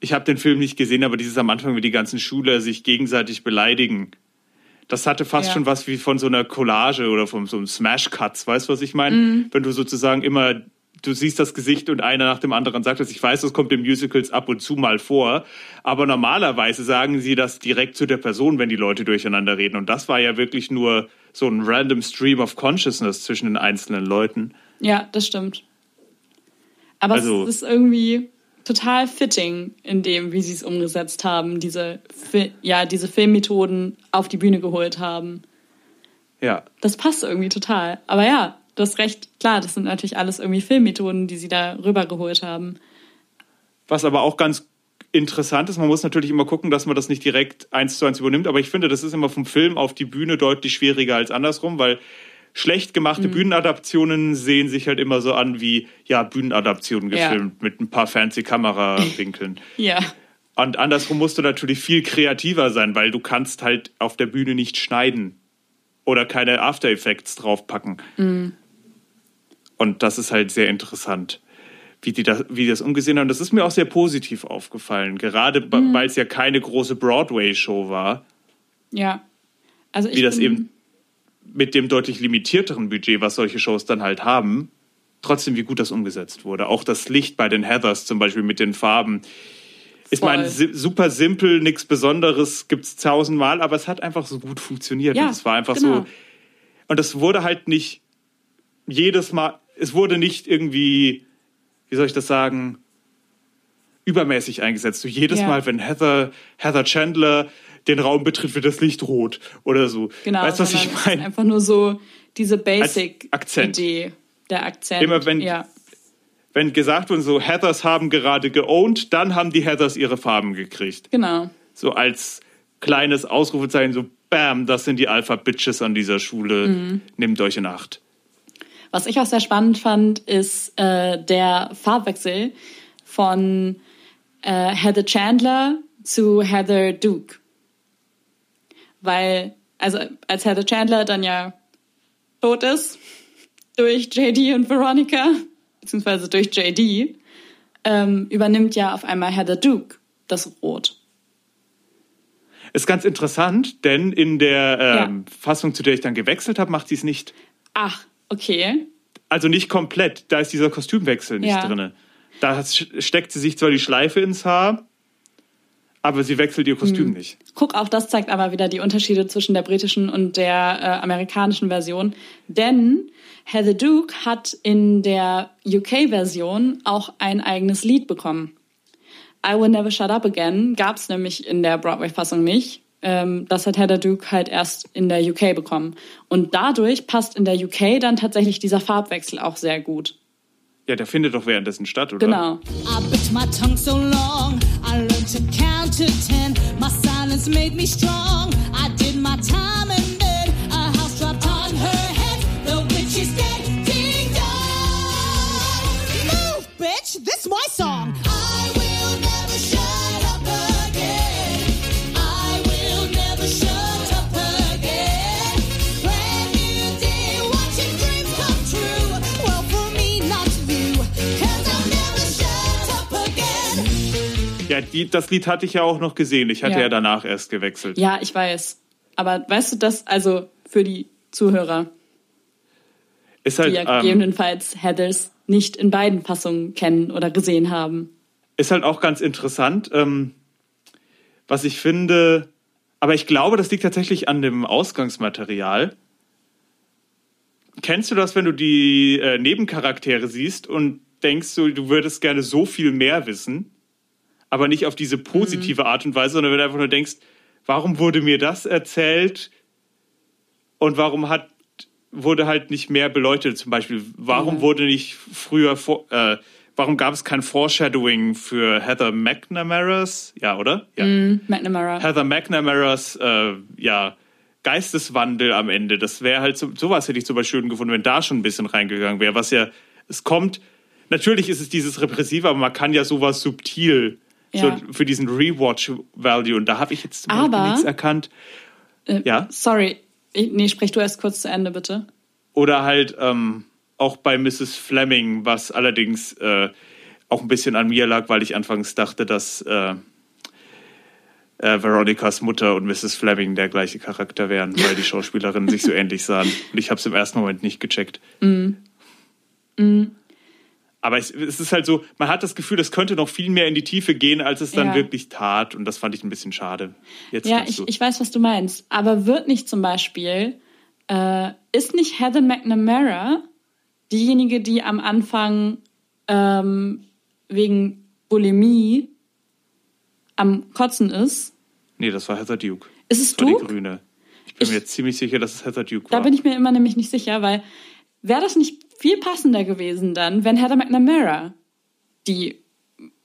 Speaker 4: ich habe den Film nicht gesehen, aber dieses am Anfang, wie die ganzen Schüler sich gegenseitig beleidigen. Das hatte fast
Speaker 3: Ja.
Speaker 4: schon was wie von so einer Collage oder von so einem Smash-Cuts, weißt du, was ich meine?
Speaker 3: Mhm.
Speaker 4: Wenn du sozusagen immer, du siehst das Gesicht und einer nach dem anderen sagt das. Ich weiß, das kommt in Musicals ab und zu mal vor, aber normalerweise sagen sie das direkt zu der Person, wenn die Leute durcheinander reden. Und das war ja wirklich nur so ein random Stream of Consciousness zwischen den einzelnen Leuten.
Speaker 3: Ja, das stimmt. Aber
Speaker 4: Also-
Speaker 3: es ist irgendwie total fitting in dem, wie sie es umgesetzt haben, diese, ja, diese Filmmethoden auf die Bühne geholt haben.
Speaker 4: Ja,
Speaker 3: Das passt irgendwie total. Aber ja, du hast recht, klar, das sind natürlich alles irgendwie Filmmethoden, die sie da rübergeholt haben.
Speaker 4: Was aber auch ganz interessant ist, man muss natürlich immer gucken, dass man das nicht direkt eins zu eins übernimmt, aber ich finde, das ist immer vom Film auf die Bühne deutlich schwieriger als andersrum, weil schlecht gemachte Bühnenadaptionen sehen sich halt immer so an wie, ja, Bühnenadaptionen
Speaker 3: Ja.
Speaker 4: gefilmt mit ein paar fancy Kamerawinkeln. *laughs*
Speaker 3: Ja,
Speaker 4: Und andersrum musst du natürlich viel kreativer sein, weil du kannst halt auf der Bühne nicht schneiden oder keine After Effects draufpacken. Und das ist halt sehr interessant, wie die, das, wie die das umgesehen haben. Das ist mir auch sehr positiv aufgefallen, gerade ba- weil es ja keine große Broadway-Show war,
Speaker 3: ja. Also ich
Speaker 4: wie das eben mit dem deutlich limitierteren Budget, was solche Shows dann halt haben, trotzdem wie gut das umgesetzt wurde. Auch das Licht bei den Heathers zum Beispiel mit den Farben. Ich
Speaker 3: Voll.
Speaker 4: meine, super simpel, nichts Besonderes, gibt's tausendmal, aber es hat einfach so gut funktioniert.
Speaker 3: Ja,
Speaker 4: und es war einfach
Speaker 3: genau.
Speaker 4: so. Und es wurde halt nicht jedes Mal, es wurde nicht irgendwie, wie soll ich das sagen, übermäßig eingesetzt. So jedes
Speaker 3: Ja.
Speaker 4: Mal, wenn Heather, Heather Chandler den Raum betritt, wird das Licht rot oder so.
Speaker 3: Genau,
Speaker 4: weißt du, was ich meine?
Speaker 3: Einfach nur so diese. Basic-Idee. Der Akzent.
Speaker 4: Immer wenn-
Speaker 3: ja.
Speaker 4: Wenn gesagt wurde, so Heathers haben gerade geowned, dann haben die Heathers ihre Farben gekriegt.
Speaker 3: Genau.
Speaker 4: So als kleines Ausrufezeichen, so Bam, das sind die Alpha-Bitches an dieser Schule.
Speaker 3: Mhm.
Speaker 4: Nehmt euch in Acht.
Speaker 3: Was ich auch sehr spannend fand, ist äh, der Farbwechsel von äh, Heather Chandler zu Heather Duke. Weil, also als Heather Chandler dann ja tot ist durch JD und Veronica, beziehungsweise durch JD, ähm, übernimmt ja auf einmal Heather Duke das Rot.
Speaker 4: Ist ganz interessant, denn in der
Speaker 3: Ja.
Speaker 4: ähm, Fassung, zu der ich dann gewechselt habe, macht sie es nicht.
Speaker 3: Ach, okay.
Speaker 4: Also nicht komplett. Da ist dieser Kostümwechsel nicht
Speaker 3: Ja.
Speaker 4: drin. Da steckt sie sich zwar die Schleife ins Haar, aber sie wechselt ihr
Speaker 3: Hm.
Speaker 4: Kostüm nicht.
Speaker 3: Guck, auch das zeigt aber wieder die Unterschiede zwischen der britischen und der äh, amerikanischen Version. Denn Heather Duke hat in der UK-Version auch ein eigenes Lied bekommen. I Will Never Shut Up Again gab es nämlich in der Broadway-Fassung nicht. Ähm, das hat Heather Duke halt erst in der UK bekommen. Und dadurch passt in der UK dann tatsächlich dieser Farbwechsel auch sehr gut.
Speaker 4: Ja, der findet doch währenddessen statt, oder?
Speaker 3: Genau.
Speaker 2: Bit my
Speaker 4: Ja, die, das Lied hatte ich ja auch noch gesehen. Ich hatte ja,
Speaker 3: Ja.
Speaker 4: danach erst gewechselt.
Speaker 3: Ja, ich weiß. Aber weißt du das, also für die Zuhörer,
Speaker 4: Ist
Speaker 3: die
Speaker 4: halt,
Speaker 3: ja
Speaker 4: ähm,
Speaker 3: gegebenenfalls Heathers nicht in beiden Fassungen kennen oder gesehen haben.
Speaker 4: ist halt auch ganz interessant, ähm, was ich finde. Aber ich glaube, das liegt tatsächlich an dem Ausgangsmaterial. Kennst du das, wenn du die äh, Nebencharaktere siehst und denkst du, du würdest gerne so viel mehr wissen, aber nicht auf diese positive Art und Weise, sondern wenn du einfach nur denkst, warum wurde mir das erzählt und warum hat wurde halt nicht mehr beleuchtet zum Beispiel warum
Speaker 3: Ja.
Speaker 4: wurde nicht früher äh, warum gab es kein Foreshadowing für Heather McNamara's? Ja, oder? Ja.
Speaker 3: Mm, McNamara.
Speaker 4: Heather McNamara's, äh, ja, Geisteswandel am Ende. Das wäre halt so, sowas hätte ich zum Beispiel schön gefunden, wenn da schon ein bisschen reingegangen wäre. Was ja, es kommt, natürlich ist es dieses Repressive, aber man kann ja sowas subtil
Speaker 3: Ja.
Speaker 4: so für diesen Rewatch-Value und da habe ich jetzt zum
Speaker 3: Aber-
Speaker 4: nichts erkannt.
Speaker 3: Äh,
Speaker 4: ja.
Speaker 3: Sorry. Ich, nee, sprech du erst kurz zu Ende, bitte.
Speaker 4: Oder halt ähm, auch bei Mrs. Fleming, was allerdings äh, auch ein bisschen an mir lag, weil ich anfangs dachte, dass äh, äh, Veronicas Mutter und Mrs. Fleming der gleiche Charakter wären, weil die *laughs* Schauspielerinnen sich so ähnlich sahen. Und ich habe es im ersten Moment nicht gecheckt. Aber es, es ist halt so, man hat das Gefühl, es könnte noch viel mehr in die Tiefe gehen, als es dann
Speaker 3: Ja.
Speaker 4: wirklich tat. Und das fand ich ein bisschen schade. Jetzt
Speaker 3: Ja, ich, ich weiß, was du meinst. Aber wird nicht zum Beispiel, äh, ist nicht Heather McNamara diejenige, die am Anfang ähm, wegen Bulimie am Kotzen ist?
Speaker 4: nee, das war Heather Duke.
Speaker 3: Ist es
Speaker 4: Das war die
Speaker 3: Duke?
Speaker 4: Grüne. Ich bin
Speaker 3: Ich-
Speaker 4: mir jetzt ziemlich sicher, dass es Heather Duke
Speaker 3: Da
Speaker 4: war.
Speaker 3: bin ich mir immer nämlich nicht sicher, weil wäre das nicht viel passender gewesen dann, wenn Heather McNamara die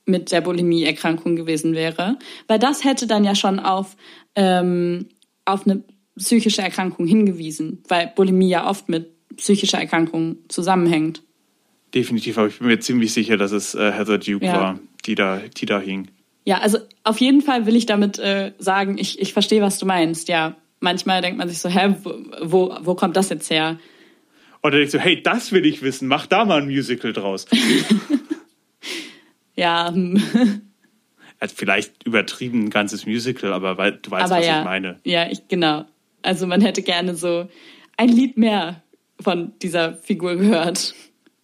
Speaker 3: mit der Bulimie-Erkrankung gewesen wäre? Weil das hätte dann ja schon auf, ähm, auf eine psychische Erkrankung hingewiesen, weil Bulimie ja oft mit psychischer Erkrankung zusammenhängt.
Speaker 4: Definitiv, aber ich bin mir ziemlich sicher, dass es äh, Heather Duke
Speaker 3: Ja.
Speaker 4: war, die da, die da hing.
Speaker 3: Ja, also auf jeden Fall will ich damit äh, sagen, ich, ich verstehe, was du meinst. Ja, manchmal denkt man sich so, hä, wo, wo, wo kommt das jetzt her?
Speaker 4: Und dann denkst du, hey, das will ich wissen, mach da mal ein Musical draus. *laughs*
Speaker 3: Ja. *laughs*
Speaker 4: Also vielleicht übertrieben ein ganzes Musical, aber weil, du weißt,
Speaker 3: aber
Speaker 4: was
Speaker 3: ja,
Speaker 4: ich meine.
Speaker 3: ja, ich genau. Also man hätte gerne so ein Lied mehr von dieser Figur gehört,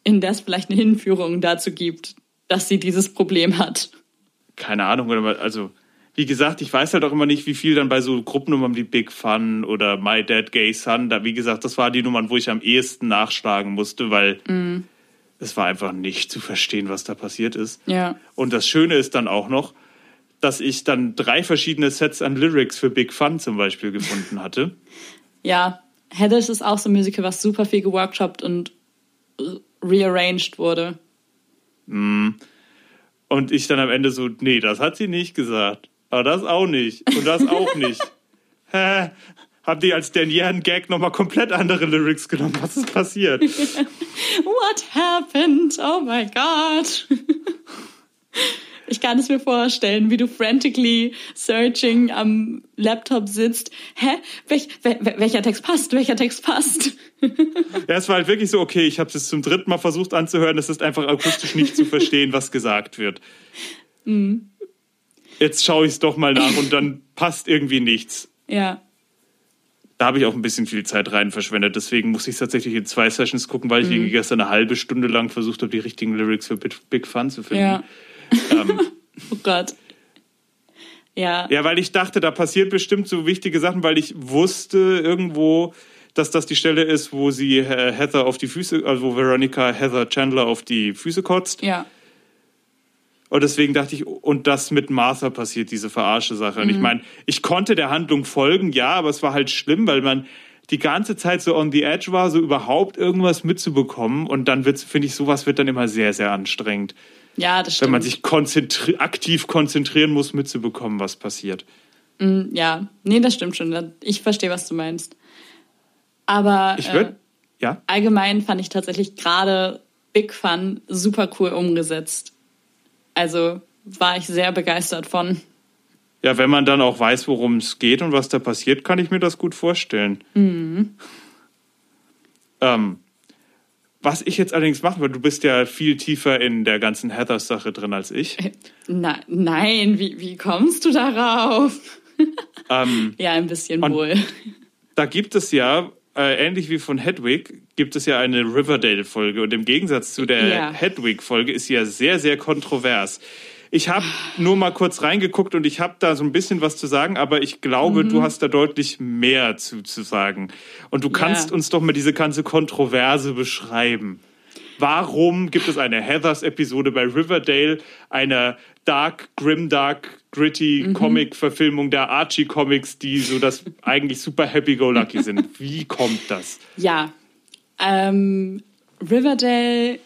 Speaker 3: in der es vielleicht eine Hinführung dazu gibt, dass sie dieses Problem hat.
Speaker 4: Keine Ahnung, oder- also wie gesagt, ich weiß halt auch immer nicht, wie viel dann bei so Gruppennummern wie Big Fun oder My Dad Gay Son, da wie gesagt, das waren die Nummern, wo ich am ehesten nachschlagen musste, weil
Speaker 3: Mhm.
Speaker 4: es war einfach nicht zu verstehen, was da passiert ist.
Speaker 3: Ja.
Speaker 4: Und das Schöne ist dann auch noch, dass ich dann drei verschiedene Sets an Lyrics für Big Fun zum Beispiel gefunden hatte. *laughs*
Speaker 3: Ja, Heathers ist auch so ein Musical, was super viel geworkshopt und re- rearranged wurde.
Speaker 4: Und ich dann am Ende so, nee, das hat sie nicht gesagt. Aber das auch nicht. Und das auch nicht. *laughs* Hä? Haben die als Danieren-Gag nochmal komplett andere Lyrics genommen? Was ist passiert? *laughs*
Speaker 3: What happened? Oh my God. Ich kann es mir vorstellen, wie du frantically searching am Laptop sitzt. Hä? Welch, wel, welcher Text passt? Welcher Text passt? *laughs*
Speaker 4: Ja, es war halt wirklich so, okay, ich habe es zum dritten Mal versucht anzuhören. Es ist einfach akustisch nicht zu verstehen, was gesagt wird. Jetzt schaue ich es doch mal nach und dann *laughs* passt irgendwie nichts.
Speaker 3: Ja.
Speaker 4: Da habe ich auch ein bisschen viel Zeit rein verschwendet. Deswegen muss ich es tatsächlich in zwei Sessions gucken, weil ich irgendwie gestern eine halbe Stunde lang versucht habe, die richtigen Lyrics für Big Fun zu finden.
Speaker 3: Ja.
Speaker 4: Ähm, *laughs*
Speaker 3: Oh Gott. Ja.
Speaker 4: ja, weil ich dachte, da passiert bestimmt so wichtige Sachen, weil ich wusste irgendwo, dass das die Stelle ist, wo sie Heather auf die Füße, also wo Veronica Heather Chandler auf die Füße kotzt.
Speaker 3: Ja.
Speaker 4: Und deswegen dachte ich, und das mit Martha passiert, diese Verarsche-Sache. Und ich meine, ich konnte der Handlung folgen, ja, aber es war halt schlimm, weil man die ganze Zeit so on the edge war, so überhaupt irgendwas mitzubekommen. Und dann wird, finde ich, sowas wird dann immer sehr, sehr anstrengend.
Speaker 3: Ja, das stimmt.
Speaker 4: Wenn man sich konzentri aktiv konzentrieren muss, mitzubekommen, was passiert.
Speaker 3: ja, nee, das stimmt schon. Ich verstehe, was du meinst. Aber
Speaker 4: Ich
Speaker 3: äh,
Speaker 4: würde, ja,
Speaker 3: allgemein fand ich tatsächlich gerade Big Fun super cool umgesetzt. Also war ich sehr begeistert von.
Speaker 4: ja, wenn man dann auch weiß, worum es geht und was da passiert, kann ich mir das gut vorstellen. Ähm, was ich jetzt allerdings machen würde, du bist ja viel tiefer in der ganzen Heathers-Sache drin als ich.
Speaker 3: Na, nein, wie, wie kommst du darauf?
Speaker 4: Ähm, *laughs*
Speaker 3: Ja, ein bisschen wohl.
Speaker 4: da gibt es ja, äh, ähnlich wie von Hedwig, gibt es ja eine Riverdale-Folge. Und im Gegensatz zu der
Speaker 3: Ja.
Speaker 4: Hedwig-Folge ist sie ja sehr, sehr kontrovers. Ich habe nur mal kurz reingeguckt und ich habe da so ein bisschen was zu sagen, aber ich glaube,
Speaker 3: Mhm.
Speaker 4: du hast da deutlich mehr zu, zu sagen. Und du kannst
Speaker 3: Ja.
Speaker 4: uns doch mal diese ganze Kontroverse beschreiben. Warum gibt es eine Heathers-Episode bei Riverdale, einer dark, grimdark, gritty
Speaker 3: Mhm.
Speaker 4: Comic-Verfilmung der Archie-Comics, die so das *laughs* eigentlich super happy-go-lucky sind? Wie kommt das?
Speaker 3: Ja, ähm, Riverdale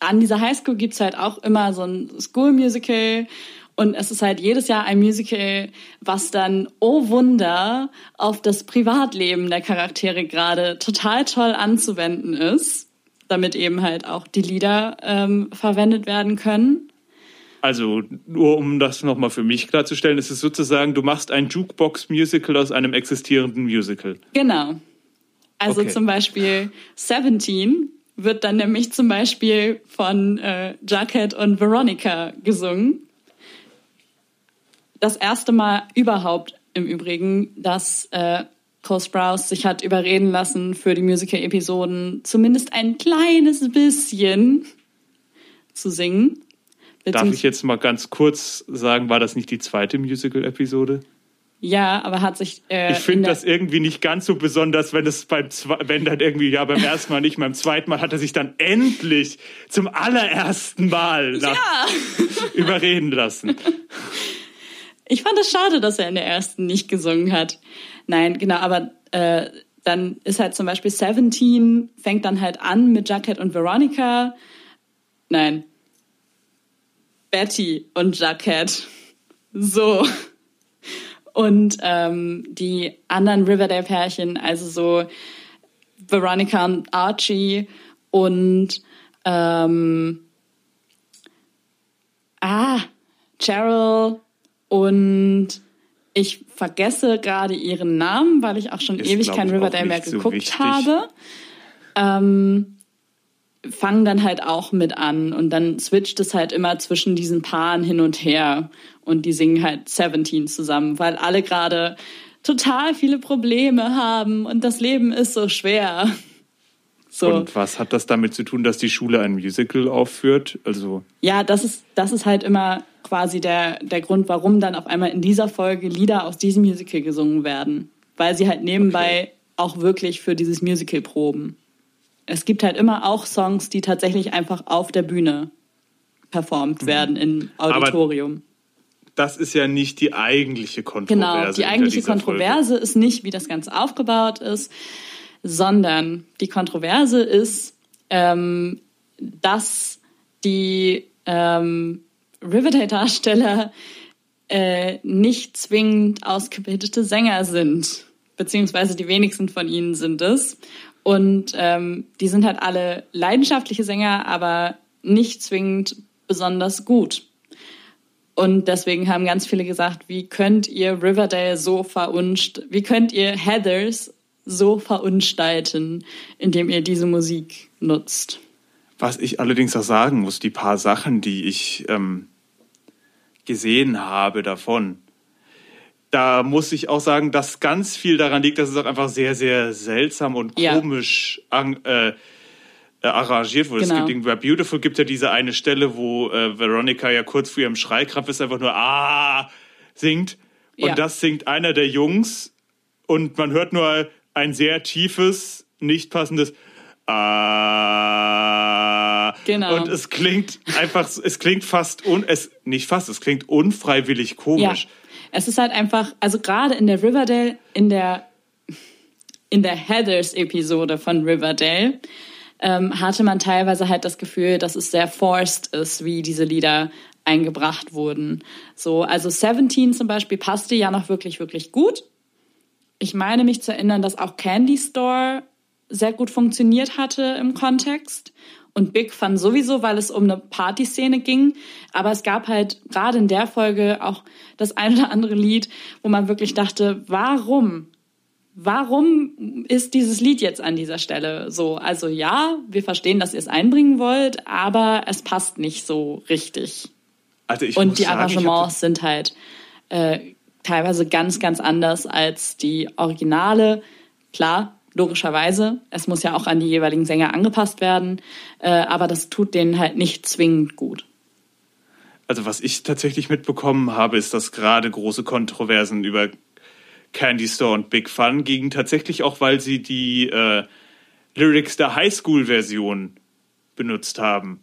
Speaker 3: an dieser Highschool gibt's halt auch immer so ein School-Musical. Und es ist halt jedes Jahr ein Musical, was dann, oh Wunder, auf das Privatleben der Charaktere gerade total toll anzuwenden ist, damit eben halt auch die Lieder ähm, verwendet werden können.
Speaker 4: Also nur um das nochmal für mich klarzustellen, ist es sozusagen, du machst ein Jukebox-Musical aus einem existierenden Musical.
Speaker 3: Genau. Also
Speaker 4: Okay.
Speaker 3: zum Beispiel Seventeen wird dann nämlich zum Beispiel von äh, Jughead und Veronica gesungen. Das erste Mal überhaupt im Übrigen, dass äh, Cole Sprouse sich hat überreden lassen, für die Musical-Episoden zumindest ein kleines bisschen zu singen.
Speaker 4: Darf ich jetzt mal ganz kurz sagen, war das nicht die zweite Musical-Episode?
Speaker 3: Ja, aber hat sich. Äh,
Speaker 4: Ich
Speaker 3: in
Speaker 4: finde das irgendwie nicht ganz so besonders, wenn es beim Zwe wenn dann irgendwie ja beim ersten Mal nicht, beim zweiten Mal hat er sich dann endlich zum allerersten Mal nach überreden lassen.
Speaker 3: Ich fand es schade, dass er in der ersten nicht gesungen hat. Nein, genau, aber äh, dann ist halt zum Beispiel Seventeen, fängt dann halt an mit Jughead und Veronica. Nein. Betty und Jughead. So. Und ähm, die anderen Riverdale-Pärchen, also so Veronica und Archie und ähm, ah, Cheryl und ich vergesse gerade ihren Namen, weil ich auch schon
Speaker 4: Ist,
Speaker 3: ewig kein Riverdale mehr
Speaker 4: so
Speaker 3: geguckt
Speaker 4: wichtig.
Speaker 3: habe. Ähm, fangen dann halt auch mit an und dann switcht es halt immer zwischen diesen Paaren hin und her und die singen halt Seventeen zusammen, weil alle gerade total viele Probleme haben und das Leben ist so schwer. *laughs* So.
Speaker 4: Und was hat das damit zu tun, dass die Schule ein Musical aufführt? Also
Speaker 3: Ja, das ist, das ist halt immer quasi der, der Grund, warum dann auf einmal in dieser Folge Lieder aus diesem Musical gesungen werden. Weil sie halt nebenbei auch wirklich für dieses Musical proben. Es gibt halt immer auch Songs, die tatsächlich einfach auf der Bühne performt werden im Auditorium.
Speaker 4: das ist ja nicht die eigentliche Kontroverse.
Speaker 3: Genau, die eigentliche
Speaker 4: dieser Folge.
Speaker 3: Kontroverse ist nicht, wie das Ganze aufgebaut ist, sondern die Kontroverse ist, ähm, dass die ähm, Riverdale-Darsteller äh, nicht zwingend ausgebildete Sänger sind, beziehungsweise die wenigsten von ihnen sind es. Und ähm, die sind halt alle leidenschaftliche Sänger, aber nicht zwingend besonders gut. Und deswegen haben ganz viele gesagt, wie könnt ihr Riverdale so verunst, wie könnt ihr Heathers so verunstalten, indem ihr diese Musik nutzt?
Speaker 4: Was ich allerdings auch sagen muss, die paar Sachen, die ich ähm, gesehen habe davon, da muss ich auch sagen, dass ganz viel daran liegt, dass es auch einfach sehr, sehr seltsam und
Speaker 3: Ja.
Speaker 4: komisch an, äh, äh, arrangiert wurde.
Speaker 3: Genau.
Speaker 4: Es gibt in Where Beautiful gibt ja diese eine Stelle, wo äh, Veronica ja kurz vor ihrem Schreikrampf ist, einfach nur Ah singt. Und
Speaker 3: Ja.
Speaker 4: das singt einer der Jungs und man hört nur ein sehr tiefes, nicht passendes Ah.
Speaker 3: Genau.
Speaker 4: Und es klingt einfach, es klingt fast un, es nicht fast, es klingt unfreiwillig
Speaker 3: Ja,
Speaker 4: komisch.
Speaker 3: es ist halt einfach, also gerade in der Riverdale, in der in der Heathers-Episode von Riverdale ähm, hatte man teilweise halt das Gefühl, dass es sehr forced ist, wie diese Lieder eingebracht wurden. So, also Seventeen zum Beispiel passte ja noch wirklich, wirklich gut. Ich meine mich zu erinnern, dass auch Candy Store sehr gut funktioniert hatte im Kontext. Und Big Fun sowieso, weil es um eine Partyszene ging. Aber es gab halt gerade in der Folge auch das ein oder andere Lied, wo man wirklich dachte, warum? Warum ist dieses Lied jetzt an dieser Stelle so? Also ja, wir verstehen, dass ihr es einbringen wollt, aber es passt nicht so richtig.
Speaker 4: Also ich
Speaker 3: Und die
Speaker 4: sagen,
Speaker 3: Arrangements sind halt äh, teilweise ganz, ganz anders als die Originale. Klar, logischerweise. Es muss ja auch an die jeweiligen Sänger angepasst werden. Äh, aber das tut denen halt nicht zwingend gut.
Speaker 4: Also was ich tatsächlich mitbekommen habe, ist, dass gerade große Kontroversen über Candy Store und Big Fun gingen tatsächlich auch, weil sie die äh, Lyrics der Highschool-Version benutzt haben.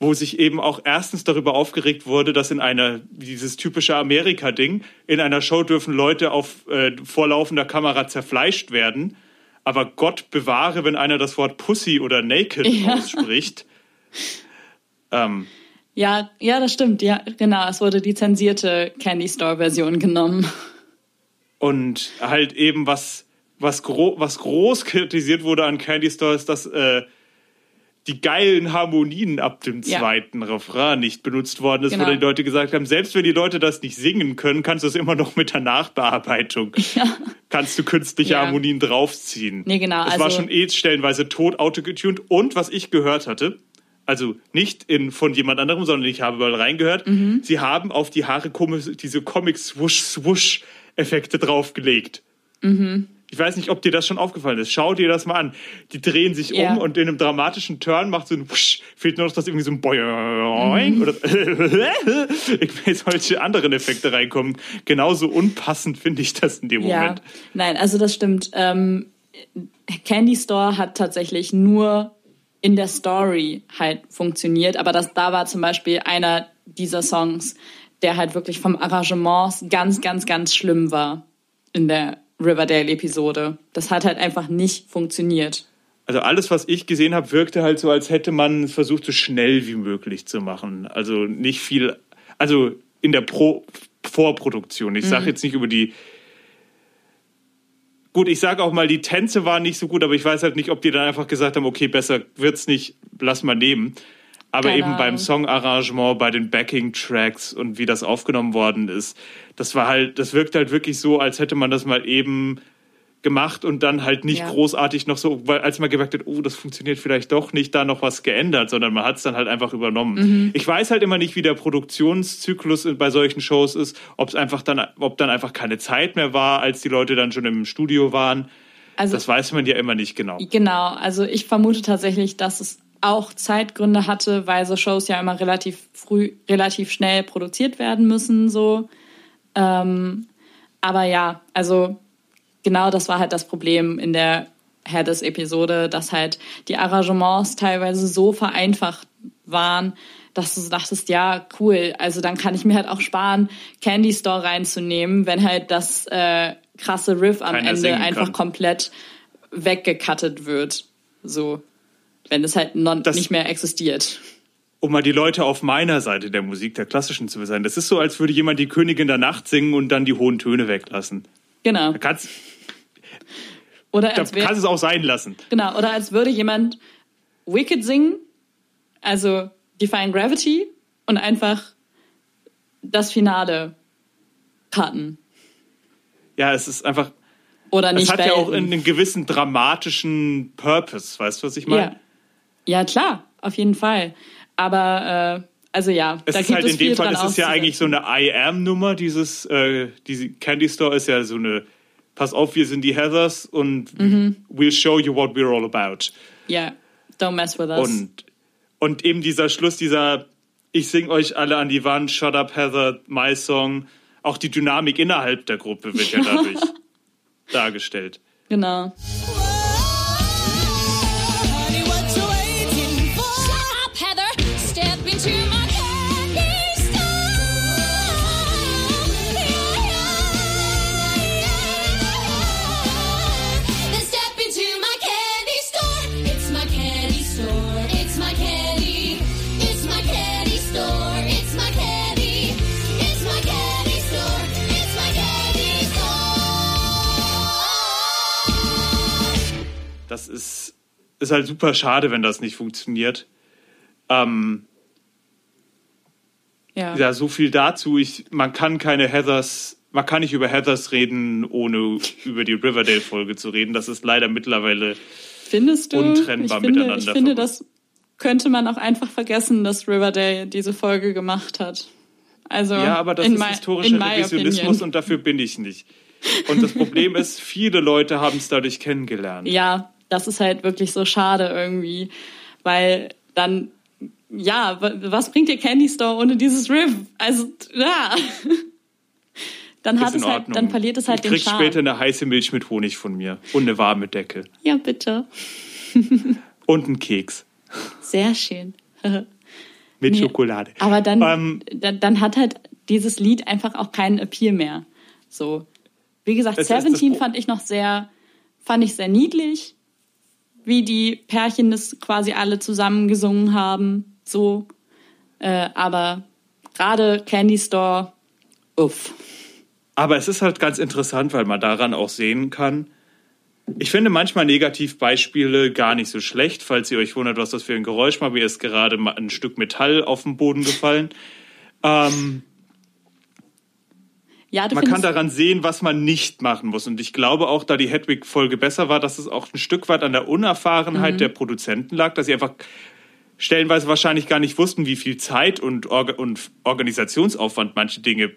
Speaker 4: Wo sich eben auch erstens darüber aufgeregt wurde, dass in einer, dieses typische Amerika-Ding, in einer Show dürfen Leute auf äh, vorlaufender Kamera zerfleischt werden, aber Gott bewahre, wenn einer das Wort Pussy oder Naked
Speaker 3: Ja. *laughs*
Speaker 4: ausspricht. Ähm,
Speaker 3: Ja, ja, das stimmt. Ja, genau. Es wurde die zensierte Candy Store Version genommen.
Speaker 4: und halt eben was, was, gro was groß kritisiert wurde an Candy Store ist, dass äh, die geilen Harmonien ab dem
Speaker 3: Ja.
Speaker 4: zweiten Refrain nicht benutzt worden ist,
Speaker 3: Genau.
Speaker 4: wo die Leute gesagt haben, selbst wenn die Leute das nicht singen können, kannst du es immer noch mit der Nachbearbeitung. *laughs* Kannst du künstliche
Speaker 3: Ja.
Speaker 4: Harmonien draufziehen.
Speaker 3: Nee, genau,
Speaker 4: Es war
Speaker 3: also-
Speaker 4: schon eh stellenweise tot autogetuned. Und was ich gehört hatte, also nicht in, von jemand anderem, sondern ich habe mal reingehört,
Speaker 3: Mhm.
Speaker 4: sie haben auf die Haare komisch- diese Comic-Swoosh-Swoosh-Effekte draufgelegt.
Speaker 3: Mhm.
Speaker 4: Ich weiß nicht, ob dir das schon aufgefallen ist. Schau dir das mal an. Die drehen sich
Speaker 3: Ja.
Speaker 4: um und in einem dramatischen Turn macht so ein Wusch. Fehlt nur noch, dass irgendwie so ein Boing
Speaker 3: Mhm.
Speaker 4: oder *laughs* ich weiß, solche anderen Effekte reinkommen. Genauso unpassend finde ich das in dem
Speaker 3: Ja,
Speaker 4: Moment.
Speaker 3: nein, also das stimmt. Ähm, Candy Store hat tatsächlich nur in der Story halt funktioniert, aber das, da war zum Beispiel einer dieser Songs, der halt wirklich vom Arrangements ganz, ganz, ganz schlimm war in der Riverdale-Episode. Das hat halt einfach nicht funktioniert.
Speaker 4: Also alles, was ich gesehen habe, wirkte halt so, als hätte man versucht, so schnell wie möglich zu machen. Also nicht viel, also in der Pro Vorproduktion. Ich sage jetzt nicht über die. Gut, ich sage auch mal, die Tänze waren nicht so gut, aber ich weiß halt nicht, ob die dann einfach gesagt haben, okay, besser wird's nicht, lass mal nehmen. Aber
Speaker 3: Keine
Speaker 4: eben beim
Speaker 3: Ahnung.
Speaker 4: Songarrangement, bei den Backing-Tracks und wie das aufgenommen worden ist, das war halt, das wirkt halt wirklich so, als hätte man das mal eben gemacht und dann halt nicht
Speaker 3: Ja.
Speaker 4: großartig noch so, weil als man gemerkt hat, oh, das funktioniert vielleicht doch nicht, da noch was geändert, sondern man hat es dann halt einfach übernommen.
Speaker 3: Mhm.
Speaker 4: Ich weiß halt immer nicht, wie der Produktionszyklus bei solchen Shows ist, ob es einfach dann, ob dann einfach keine Zeit mehr war, als die Leute dann schon im Studio waren.
Speaker 3: Also
Speaker 4: Das weiß man ja immer nicht genau.
Speaker 3: Genau, also ich vermute tatsächlich, dass es auch Zeitgründe hatte, weil so Shows ja immer relativ früh, relativ schnell produziert werden müssen, so. Ähm, aber ja, also genau das war halt das Problem in der Hades-Episode, dass halt die Arrangements teilweise so vereinfacht waren, dass du dachtest, ja, cool, also dann kann ich mir halt auch sparen, Candy Store reinzunehmen, wenn halt das äh, krasse Riff am
Speaker 4: Keiner
Speaker 3: Ende einfach
Speaker 4: kann.
Speaker 3: komplett weggecuttet wird. So. Wenn es halt non
Speaker 4: Das-
Speaker 3: nicht mehr existiert.
Speaker 4: Um mal die Leute auf meiner Seite der Musik, der klassischen zu sein. Das ist so, als würde jemand die Königin der Nacht singen und dann die hohen Töne weglassen.
Speaker 3: Genau.
Speaker 4: Da kannst,
Speaker 3: Oder
Speaker 4: da
Speaker 3: als, wär,
Speaker 4: kannst es auch sein lassen.
Speaker 3: genau. Oder als würde jemand Wicked singen, also Define Gravity, und einfach das Finale cutten.
Speaker 4: Ja, es ist einfach,
Speaker 3: Oder nicht
Speaker 4: es hat ja auch einen gewissen dramatischen Purpose, weißt du, was ich meine?
Speaker 3: Ja. Ja, klar, auf jeden Fall. Aber, äh, also ja,
Speaker 4: Es
Speaker 3: da
Speaker 4: ist
Speaker 3: gibt
Speaker 4: halt
Speaker 3: es
Speaker 4: in dem Fall, es ist ja eigentlich so eine I Am-Nummer, dieses, äh, diese Candy Store ist ja so eine, pass auf, wir sind die Heathers und
Speaker 3: Mhm.
Speaker 4: we'll show you what we're all about.
Speaker 3: Ja, don't mess with us.
Speaker 4: Und, und eben dieser Schluss, dieser, ich sing euch alle an die Wand, shut up Heather, my song, auch die Dynamik innerhalb der Gruppe wird ja *laughs* dadurch dargestellt.
Speaker 3: genau.
Speaker 4: Ist, halt super schade, wenn das nicht funktioniert. Ähm,
Speaker 3: Ja.
Speaker 4: ja, so viel dazu. Ich, man kann keine Heathers, man kann nicht über Heathers reden, ohne über die Riverdale-Folge zu reden. Das ist leider mittlerweile
Speaker 3: Findest du?
Speaker 4: untrennbar
Speaker 3: ich finde,
Speaker 4: miteinander
Speaker 3: Ich finde, das könnte man auch einfach vergessen, dass Riverdale diese Folge gemacht hat. Also
Speaker 4: Ja, aber das
Speaker 3: in
Speaker 4: ist historischer Revisionismus
Speaker 3: opinion.
Speaker 4: und dafür bin ich nicht. Und das Problem ist, viele Leute haben es dadurch kennengelernt.
Speaker 3: Ja, das ist halt wirklich so schade irgendwie, weil dann ja, wa- was bringt dir Candy Store ohne dieses Riff? Also ja. *laughs* Dann hat es halt, dann verliert es halt
Speaker 4: du
Speaker 3: den
Speaker 4: kriegst
Speaker 3: Charme.
Speaker 4: später eine heiße Milch mit Honig von mir und eine warme Decke
Speaker 3: Ja, bitte. *laughs*
Speaker 4: und einen Keks
Speaker 3: Sehr schön. *laughs*
Speaker 4: mit
Speaker 3: Nee,
Speaker 4: Schokolade.
Speaker 3: Aber dann,
Speaker 4: Ähm,
Speaker 3: dann, dann hat halt dieses Lied einfach auch keinen Appeal mehr. So. Wie gesagt,
Speaker 4: Es ist das
Speaker 3: Seventeen
Speaker 4: Pro-
Speaker 3: fand ich noch sehr, fand ich sehr niedlich, wie die Pärchen das quasi alle zusammen gesungen haben. So. Äh, aber gerade Candy Store, uff.
Speaker 4: Aber es ist halt ganz interessant, weil man daran auch sehen kann, ich finde manchmal Negativbeispiele gar nicht so schlecht. Falls ihr euch wundert, was das für ein Geräusch war, mir ist gerade ein Stück Metall auf den Boden gefallen. Ähm,
Speaker 3: Ja,
Speaker 4: man kann daran sehen, was man nicht machen muss. Und ich glaube auch, da die Hedwig-Folge besser war, dass es auch ein Stück weit an der Unerfahrenheit
Speaker 3: Mhm.
Speaker 4: der Produzenten lag, dass sie einfach stellenweise wahrscheinlich gar nicht wussten, wie viel Zeit und, Orga und Organisationsaufwand manche Dinge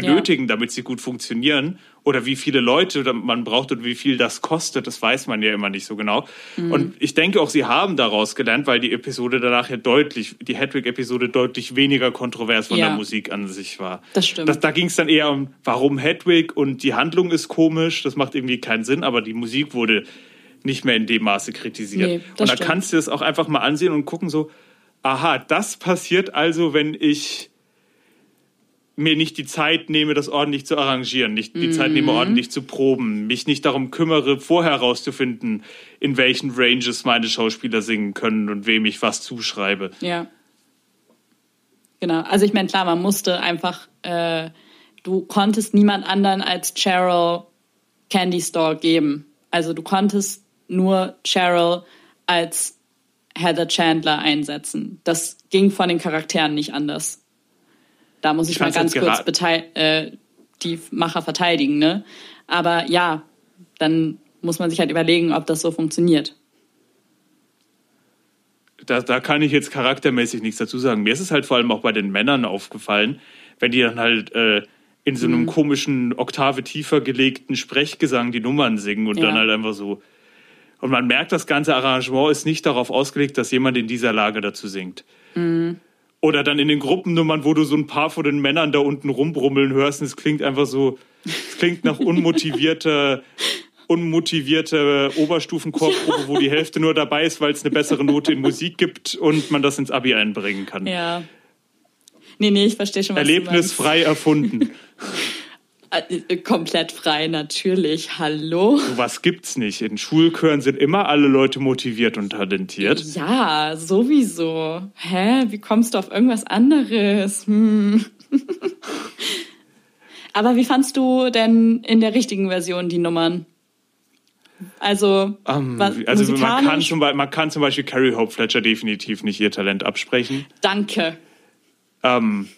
Speaker 4: benötigen, damit sie gut funktionieren. Oder wie viele Leute man braucht und wie viel das kostet, das weiß man ja immer nicht so genau.
Speaker 3: Mhm.
Speaker 4: Und ich denke auch, sie haben daraus gelernt, weil die Episode danach ja deutlich, die Hedwig-Episode deutlich weniger kontrovers von
Speaker 3: Ja.
Speaker 4: der Musik an sich war.
Speaker 3: Das stimmt.
Speaker 4: Das, da ging es dann eher um, warum Hedwig und die Handlung ist komisch, das macht irgendwie keinen Sinn, aber die Musik wurde nicht mehr in dem Maße kritisiert.
Speaker 3: Nee,
Speaker 4: und da
Speaker 3: stimmt.
Speaker 4: kannst du es auch einfach mal ansehen und gucken so, aha, das passiert also, wenn ich mir nicht die Zeit nehme, das ordentlich zu arrangieren, nicht die Zeit nehme,
Speaker 3: Mhm.
Speaker 4: ordentlich zu proben, mich nicht darum kümmere, vorher herauszufinden, in welchen Ranges meine Schauspieler singen können und wem ich was zuschreibe.
Speaker 3: Ja. Genau. Also ich meine, klar, man musste einfach, äh, du konntest niemand anderen als Cheryl Candy Store geben. Also du konntest nur Cheryl als Heather Chandler einsetzen. Das ging von den Charakteren nicht anders. Da muss ich,
Speaker 4: Ich
Speaker 3: mal ganz kurz äh, die Macher verteidigen, ne? Aber ja, dann muss man sich halt überlegen, ob das so funktioniert.
Speaker 4: da, da kann ich jetzt charaktermäßig nichts dazu sagen. Mir ist es halt vor allem auch bei den Männern aufgefallen, wenn die dann halt äh, in so einem
Speaker 3: Mhm.
Speaker 4: komischen, Oktave tiefer gelegten Sprechgesang die Nummern singen und
Speaker 3: Ja.
Speaker 4: dann halt einfach so. Und man merkt, das ganze Arrangement ist nicht darauf ausgelegt, dass jemand in dieser Lage dazu singt.
Speaker 3: Mhm.
Speaker 4: Oder dann in den Gruppennummern, wo du so ein paar von den Männern da unten rumbrummeln hörst und es klingt einfach so, es klingt nach unmotivierter, unmotivierte *laughs* Oberstufenchorprobe, wo die Hälfte nur dabei ist, weil es eine bessere Note in Musik gibt und man das ins Abi einbringen kann.
Speaker 3: Ja. Nee, nee, ich verstehe schon, was.
Speaker 4: Erlebnisfrei erfunden. *laughs*
Speaker 3: Äh, äh, komplett frei, natürlich. Hallo?
Speaker 4: Was gibt's nicht? In Schulchören sind immer alle Leute motiviert und talentiert.
Speaker 3: Ja, sowieso. Hä? Wie kommst du auf irgendwas anderes? Hm. *laughs* Aber wie fandst du denn in der richtigen Version die Nummern? Also,
Speaker 4: Ähm,
Speaker 3: was,
Speaker 4: also man kann, zum, man kann zum Beispiel Carrie Hope Fletcher definitiv nicht ihr Talent absprechen.
Speaker 3: Danke.
Speaker 4: ähm,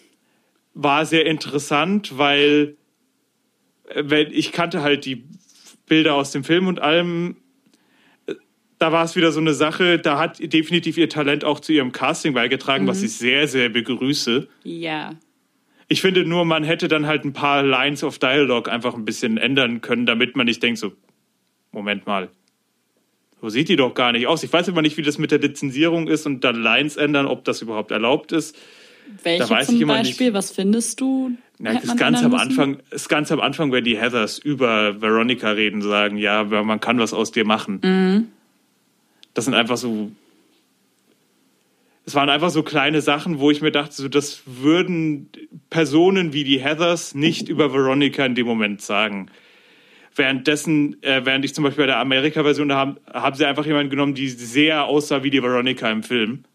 Speaker 4: war sehr interessant, weil wenn, ich kannte halt die Bilder aus dem Film und allem. Da war es wieder so eine Sache, da hat definitiv ihr Talent auch zu ihrem Casting beigetragen, was ich sehr, sehr begrüße.
Speaker 3: Ja.
Speaker 4: Ich finde nur, man hätte dann halt ein paar Lines of Dialogue einfach ein bisschen ändern können, damit man nicht denkt, so, Moment mal, so sieht die doch gar nicht aus. Ich weiß immer nicht, wie das mit der Lizenzierung ist und dann Lines ändern, ob das überhaupt erlaubt ist.
Speaker 3: Welche
Speaker 4: weiß
Speaker 3: zum
Speaker 4: ich immer
Speaker 3: Beispiel?
Speaker 4: nicht.
Speaker 3: Was findest du?
Speaker 4: Na, das ganz am? Anfang, das ganz am Anfang, wenn die Heathers über Veronica reden, sagen, ja, man kann was aus dir machen.
Speaker 3: Mhm.
Speaker 4: Das sind einfach so. Es waren einfach so kleine Sachen, wo ich mir dachte, so, das würden Personen wie die Heathers nicht über Veronica in dem Moment sagen. Währenddessen, äh, während ich zum Beispiel bei der Amerika-Version, da haben, haben sie einfach jemanden genommen, die sehr aussah wie die Veronica im Film.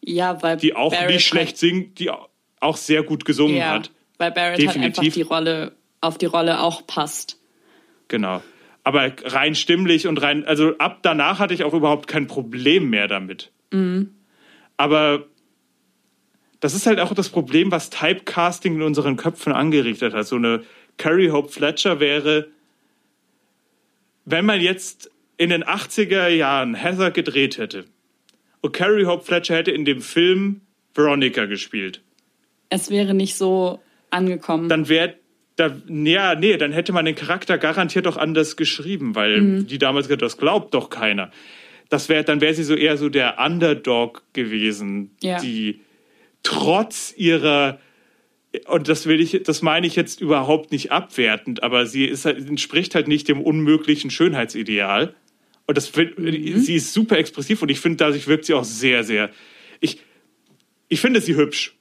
Speaker 3: Ja, weil
Speaker 4: Die auch
Speaker 3: Barrett
Speaker 4: nicht schlecht singt, die auch sehr gut gesungen
Speaker 3: ja,
Speaker 4: hat.
Speaker 3: weil Barrett halt einfach
Speaker 4: Definitiv.
Speaker 3: die Rolle auf die Rolle auch passt.
Speaker 4: Genau. Aber rein stimmlich und rein, also ab danach hatte ich auch überhaupt kein Problem mehr damit. Aber das ist halt auch das Problem, was Typecasting in unseren Köpfen angerichtet hat. So eine Carrie Hope Fletcher wäre, wenn man jetzt in den 80er Jahren Heather gedreht hätte und Carrie Hope Fletcher hätte in dem Film Veronica gespielt,
Speaker 3: Es wäre nicht so angekommen.
Speaker 4: dann wäre da, ja, nee, dann hätte man den Charakter garantiert auch anders geschrieben, weil
Speaker 3: Mhm.
Speaker 4: die damals gesagt, das glaubt doch keiner. Das wäre, dann wäre sie so eher so der Underdog gewesen,
Speaker 3: Ja.
Speaker 4: die trotz ihrer und das will ich, das meine ich jetzt überhaupt nicht abwertend, aber sie ist halt, entspricht halt nicht dem unmöglichen Schönheitsideal. Und das
Speaker 3: Mhm.
Speaker 4: sie ist super expressiv und ich finde, dadurch wirkt sie auch sehr, sehr. Ich, ich finde sie hübsch.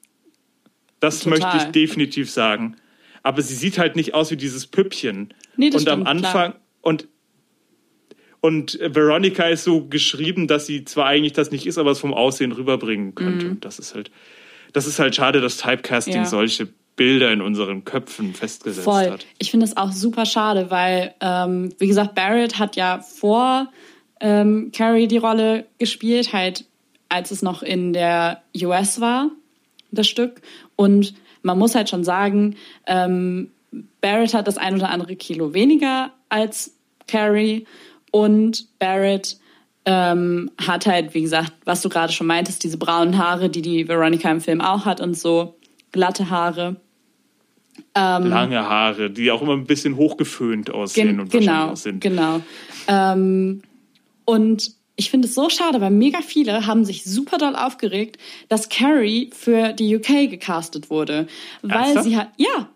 Speaker 4: Das
Speaker 3: Total.
Speaker 4: möchte ich definitiv sagen. Aber sie sieht halt nicht aus wie dieses Püppchen.
Speaker 3: Nee, das
Speaker 4: und am
Speaker 3: stimmt,
Speaker 4: Anfang,
Speaker 3: klar.
Speaker 4: und Und Veronica ist so geschrieben, dass sie zwar eigentlich das nicht ist, aber es vom Aussehen rüberbringen könnte. Und das ist halt, das ist halt schade, dass Typecasting
Speaker 3: Mhm. Ja.
Speaker 4: solche Bilder in unseren Köpfen festgesetzt
Speaker 3: Voll.
Speaker 4: hat.
Speaker 3: Ich finde es auch super schade, weil, ähm, wie gesagt, Barrett hat ja vor ähm, Carrie die Rolle gespielt, halt als es noch in der US war, das Stück. Und man muss halt schon sagen, ähm, Barrett hat das ein oder andere Kilo weniger als Carrie und Barrett ähm, hat halt, wie gesagt, was du gerade schon meintest, diese braunen Haare, die die Veronica im Film auch hat und so glatte Haare. Ähm,
Speaker 4: Lange Haare, die auch immer ein bisschen hochgeföhnt aussehen
Speaker 3: Gen
Speaker 4: und wahrscheinlich
Speaker 3: genau,
Speaker 4: auch sind.
Speaker 3: genau. Ähm, und ich finde es so schade, weil mega viele haben sich super doll aufgeregt, dass Carrie für die UK gecastet wurde. Weil
Speaker 4: Ernsthaft?
Speaker 3: sie hat, ja,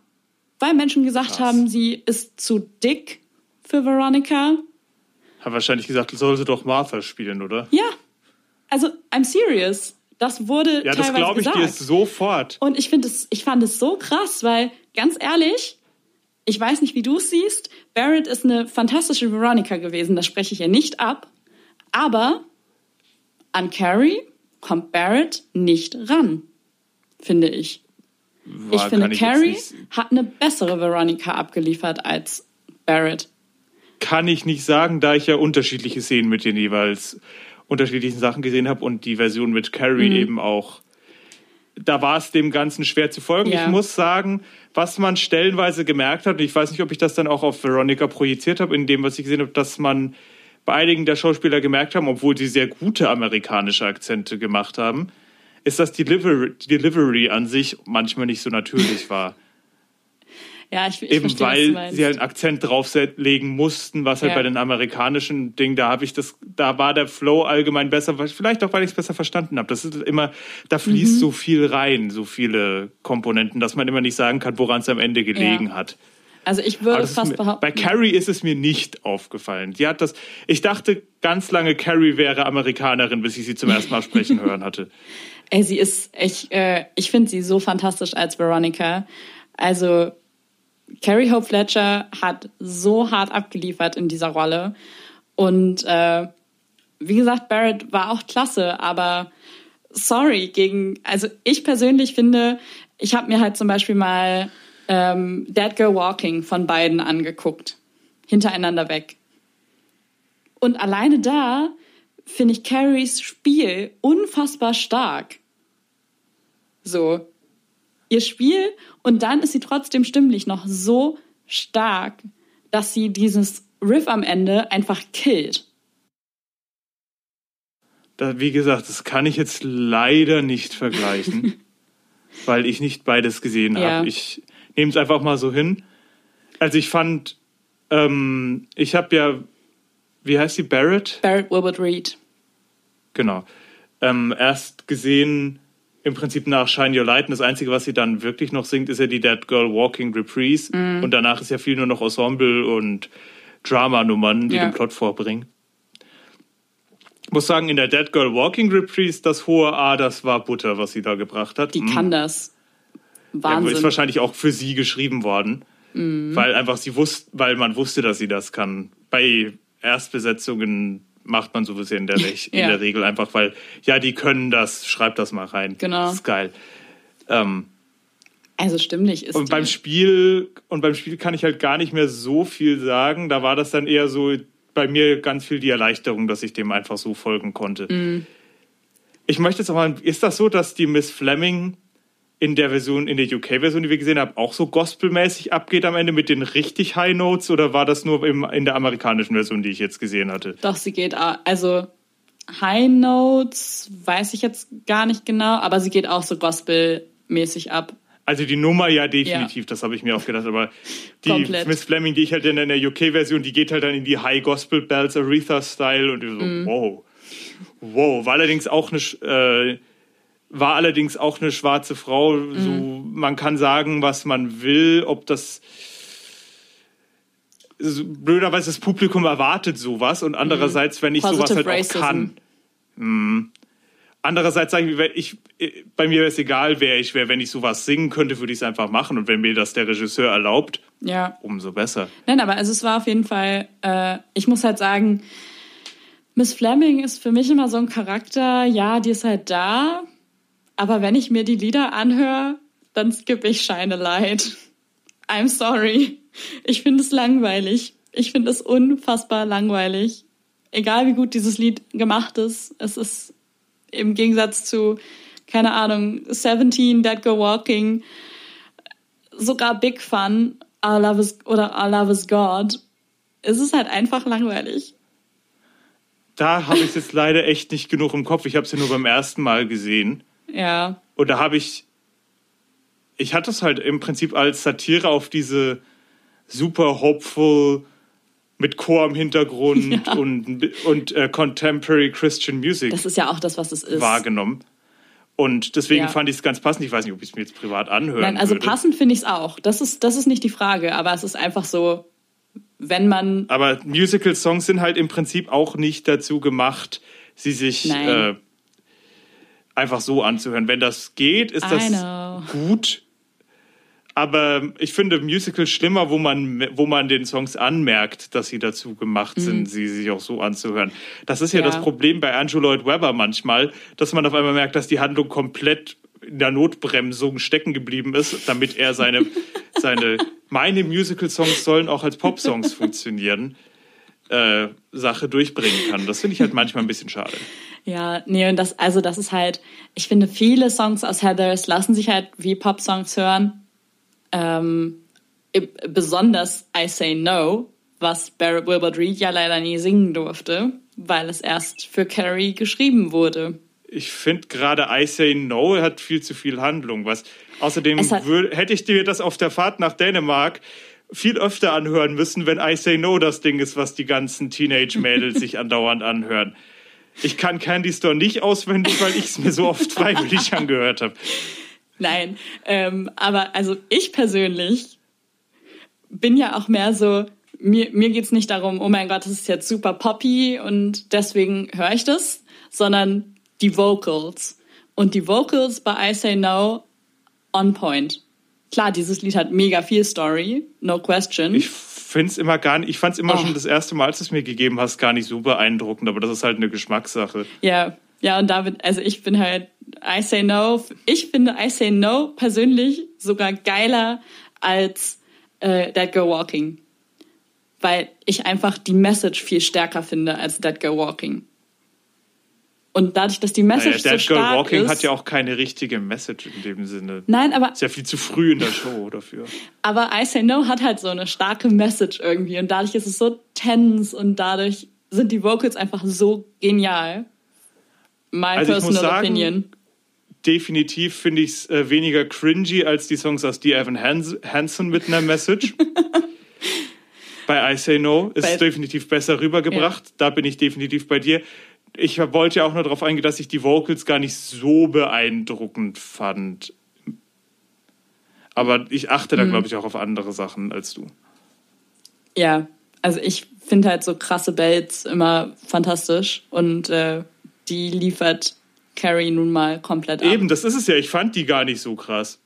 Speaker 3: weil Menschen gesagt
Speaker 4: Krass.
Speaker 3: haben, sie ist zu dick für Veronica.
Speaker 4: Hat wahrscheinlich gesagt, soll sie doch Martha spielen, oder?
Speaker 3: Ja, also I'm serious. Das wurde
Speaker 4: Ja, das
Speaker 3: teilweise
Speaker 4: glaube ich
Speaker 3: gesagt.
Speaker 4: dir sofort.
Speaker 3: Und ich finde es, ich fand es so krass, weil ganz ehrlich, ich weiß nicht, wie du es siehst. Barrett ist eine fantastische Veronica gewesen, das spreche ich ihr nicht ab. Aber an Carrie kommt Barrett nicht ran, finde ich.
Speaker 4: War,
Speaker 3: ich finde,
Speaker 4: jetzt
Speaker 3: Carrie hat eine bessere Veronica abgeliefert als Barrett.
Speaker 4: kann ich nicht sagen, da ich ja unterschiedliche Szenen mit den jeweils unterschiedlichen Sachen gesehen habe und die Version mit Carrie
Speaker 3: Mhm.
Speaker 4: eben auch. Da war es dem Ganzen schwer zu folgen.
Speaker 3: Ja.
Speaker 4: Ich muss sagen, was man stellenweise gemerkt hat, und ich weiß nicht, ob ich das dann auch auf Veronica projiziert habe, in dem, was ich gesehen habe, dass man bei einigen der Schauspieler gemerkt haben, obwohl sie sehr gute amerikanische Akzente gemacht haben, ist, dass die Delivery, die Delivery an sich manchmal nicht so natürlich *laughs* war.
Speaker 3: Ja, ich, ich
Speaker 4: Eben
Speaker 3: verstehe, was
Speaker 4: weil
Speaker 3: meinst.
Speaker 4: sie halt einen Akzent drauflegen mussten, was halt
Speaker 3: Ja.
Speaker 4: bei den amerikanischen Dingen, da habe ich das, da war der Flow allgemein besser, weil- vielleicht auch, weil ich es besser verstanden habe. Das ist immer, da fließt
Speaker 3: Mhm.
Speaker 4: so viel rein, so viele Komponenten, dass man immer nicht sagen kann, woran es am Ende gelegen
Speaker 3: Ja.
Speaker 4: hat.
Speaker 3: Also ich würde fast
Speaker 4: mir,
Speaker 3: behaupten.
Speaker 4: bei Carrie ist es mir nicht aufgefallen. Die hat das, ich dachte ganz lange, Carrie wäre Amerikanerin, bis ich sie zum ersten Mal sprechen hören hatte. *laughs*
Speaker 3: Ey, sie ist, ich, äh, ich finde sie so fantastisch als Veronica. Also, Carrie Hope Fletcher hat so hart abgeliefert in dieser Rolle. Und äh, wie gesagt, Barrett war auch klasse, aber sorry, gegen, also ich persönlich finde, ich habe mir halt zum Beispiel mal ähm, Dead Girl Walking von beiden angeguckt. Hintereinander weg. Und alleine da finde ich Carries Spiel unfassbar stark. So. Ihr Spiel und dann ist sie trotzdem stimmlich noch so stark, dass sie dieses Riff am Ende einfach killt.
Speaker 4: Da, wie gesagt, das kann ich jetzt leider nicht vergleichen, *laughs* weil ich nicht beides gesehen
Speaker 3: Ja.
Speaker 4: habe. Ich nehme es einfach mal so hin. Also ich fand, ähm, ich habe ja, wie heißt sie, Barrett?
Speaker 3: Barrett Wilbert Reed.
Speaker 4: Genau. Ähm, erst gesehen im Prinzip nach Shine Your Light. Und das Einzige, was sie dann wirklich noch singt, ist ja die Dead Girl Walking Reprise.
Speaker 3: Mhm.
Speaker 4: Und danach ist ja viel nur noch Ensemble und Drama-Nummern, die
Speaker 3: Ja.
Speaker 4: den Plot vorbringen. Ich muss sagen, in der Dead Girl Walking Reprise, das hohe A, das war Butter, was sie da gebracht hat.
Speaker 3: Die
Speaker 4: Mm.
Speaker 3: kann das.
Speaker 4: Ja,
Speaker 3: Wahnsinn.
Speaker 4: ist wahrscheinlich auch für sie geschrieben worden, weil einfach sie wusste, weil man wusste, dass sie das kann. Bei Erstbesetzungen macht man sowieso in der, *laughs* in
Speaker 3: Ja.
Speaker 4: der Regel einfach, weil ja, die können das, schreib das mal rein.
Speaker 3: Genau.
Speaker 4: Das ist geil. Ähm,
Speaker 3: also stimmlich ist
Speaker 4: und
Speaker 3: die.
Speaker 4: beim Spiel und beim Spiel kann ich halt gar nicht mehr so viel sagen. Da war das dann eher so bei mir ganz viel die Erleichterung, dass ich dem einfach so folgen konnte.
Speaker 3: Mhm.
Speaker 4: Ich möchte jetzt auch mal, ist das so, dass die Miss Fleming in der Version, in der UK-Version, die wir gesehen haben, auch so gospelmäßig abgeht am Ende mit den richtig High Notes oder war das nur im, in der amerikanischen Version, die ich jetzt gesehen hatte?
Speaker 3: Doch, sie geht, auch- also High Notes weiß ich jetzt gar nicht genau, aber sie geht auch so gospelmäßig ab.
Speaker 4: Also die Nummer ja definitiv, das habe ich mir auch gedacht, aber die
Speaker 3: Komplett.
Speaker 4: Miss Fleming, die ich halt in der UK-Version, die geht halt dann in die High Gospel Bells Aretha-Style und ich so,
Speaker 3: Mhm.
Speaker 4: wow. Wow, war allerdings auch eine, äh, war allerdings auch eine schwarze Frau. So,
Speaker 3: Mhm.
Speaker 4: man kann sagen, was man will, ob das so, blöderweise das Publikum erwartet sowas und andererseits, wenn ich sowas
Speaker 3: Mhm. Positive
Speaker 4: halt
Speaker 3: Racism.
Speaker 4: auch kann. Hm. Andererseits sage ich, ich, bei mir wäre es egal, wer ich wäre. Wenn ich sowas singen könnte, würde ich es einfach machen. Und wenn mir das der Regisseur erlaubt,
Speaker 3: Ja.
Speaker 4: umso besser.
Speaker 3: Nein, aber also es war auf jeden Fall, äh, ich muss halt sagen, Miss Fleming ist für mich immer so ein Charakter, ja, die ist halt da, aber wenn ich mir die Lieder anhöre, dann skippe ich Shine Light. I'm sorry. Ich finde es langweilig. Ich finde es unfassbar langweilig. Egal wie gut dieses Lied gemacht ist, es ist im Gegensatz zu, keine Ahnung, 17, Dead Go Walking, sogar Big Fun, Our Love is, oder Our Love is God. Es ist halt einfach langweilig.
Speaker 4: Da habe ich jetzt leider echt nicht genug im Kopf. Ich habe es ja nur beim ersten Mal gesehen.
Speaker 3: Ja.
Speaker 4: Und da habe ich, ich hatte es halt im Prinzip als Satire auf diese super hopeful mit Chor im Hintergrund *laughs*
Speaker 3: Ja.
Speaker 4: und, und äh, Contemporary Christian Music
Speaker 3: Das ist ja auch das, was es ist.
Speaker 4: wahrgenommen. Und deswegen
Speaker 3: Ja.
Speaker 4: fand ich es ganz passend. Ich weiß nicht, ob ich es mir jetzt privat anhören
Speaker 3: Nein, also
Speaker 4: würde.
Speaker 3: passend finde ich es auch. Das ist, das ist nicht die Frage, aber es ist einfach so, wenn man.
Speaker 4: Aber Musical-Songs sind halt im Prinzip auch nicht dazu gemacht, sie sich äh, einfach so anzuhören. Wenn das geht, ist das gut. Aber ich finde Musical schlimmer, wo man, wo man den Songs anmerkt, dass sie dazu gemacht sind, sie sich auch so anzuhören. Das ist ja,
Speaker 3: Mhm. Ja.
Speaker 4: das Problem bei Andrew Lloyd Webber manchmal, dass man auf einmal merkt, dass die Handlung komplett in der Notbremsung stecken geblieben ist, damit er seine, *laughs* seine meine Musical-Songs sollen auch als Pop-Songs funktionieren, äh, Sache durchbringen kann. Das finde ich halt manchmal ein bisschen schade.
Speaker 3: Ja, nee, und das, also das ist halt, ich finde, viele Songs aus Heathers lassen sich halt wie Pop-Songs hören. Ähm, besonders I Say No, was Barrett Wilbert Reed ja leider nie singen durfte, weil es erst für Carrie geschrieben wurde.
Speaker 4: Ich finde gerade I Say No hat viel zu viel Handlung. Was außerdem
Speaker 3: hat-
Speaker 4: hätte ich dir das auf der Fahrt nach Dänemark viel öfter anhören müssen, wenn I Say No das Ding ist, was die ganzen Teenage-Mädels *laughs* sich andauernd anhören. Ich kann Candy Store nicht auswendig, weil ich es mir so oft freiwillig angehört habe.
Speaker 3: Nein, ähm, aber also ich persönlich bin ja auch mehr so, mir, mir geht's nicht darum, oh mein Gott, das ist jetzt super poppy und deswegen höre ich das, sondern die Vocals. Und die Vocals bei I Say No on point. Klar, dieses Lied hat mega viel Story, no question.
Speaker 4: Ich finde es immer gar nicht, ich fand es immer
Speaker 3: Oh.
Speaker 4: schon das erste Mal, als du es mir gegeben hast, gar nicht so beeindruckend, aber das ist halt eine Geschmackssache.
Speaker 3: Ja, ja, und David, also ich bin halt I Say No. Ich finde I Say No persönlich sogar geiler als äh, That Go Walking. Weil ich einfach die Message viel stärker finde als That Go Walking. Und dadurch, dass die
Speaker 4: Naja,
Speaker 3: Message so
Speaker 4: Dead Girl
Speaker 3: stark
Speaker 4: Walking
Speaker 3: ist.
Speaker 4: hat ja auch keine richtige Message in dem Sinne.
Speaker 3: Nein, aber,
Speaker 4: Ist ja viel zu früh in der Show dafür.
Speaker 3: aber I Say No hat halt so eine starke Message irgendwie. Und dadurch ist es so tense und dadurch sind die Vocals einfach so genial. My
Speaker 4: Also
Speaker 3: personal
Speaker 4: sagen,
Speaker 3: opinion.
Speaker 4: definitiv finde ich es äh, weniger cringy als die Songs aus Dear Evan Hans Hansen mit einer Message. *laughs* bei I Say No ist es definitiv besser rübergebracht. Da bin ich definitiv bei dir. Ich wollte ja auch nur darauf eingehen, dass ich die Vocals gar nicht so beeindruckend fand. Aber ich achte
Speaker 3: Mhm.
Speaker 4: da, glaube ich, auch auf andere Sachen als du.
Speaker 3: Ja, also ich finde halt so krasse Bells immer fantastisch und äh, die liefert Carrie nun mal komplett ab.
Speaker 4: Eben, das ist es ja. Ich fand die gar nicht so krass.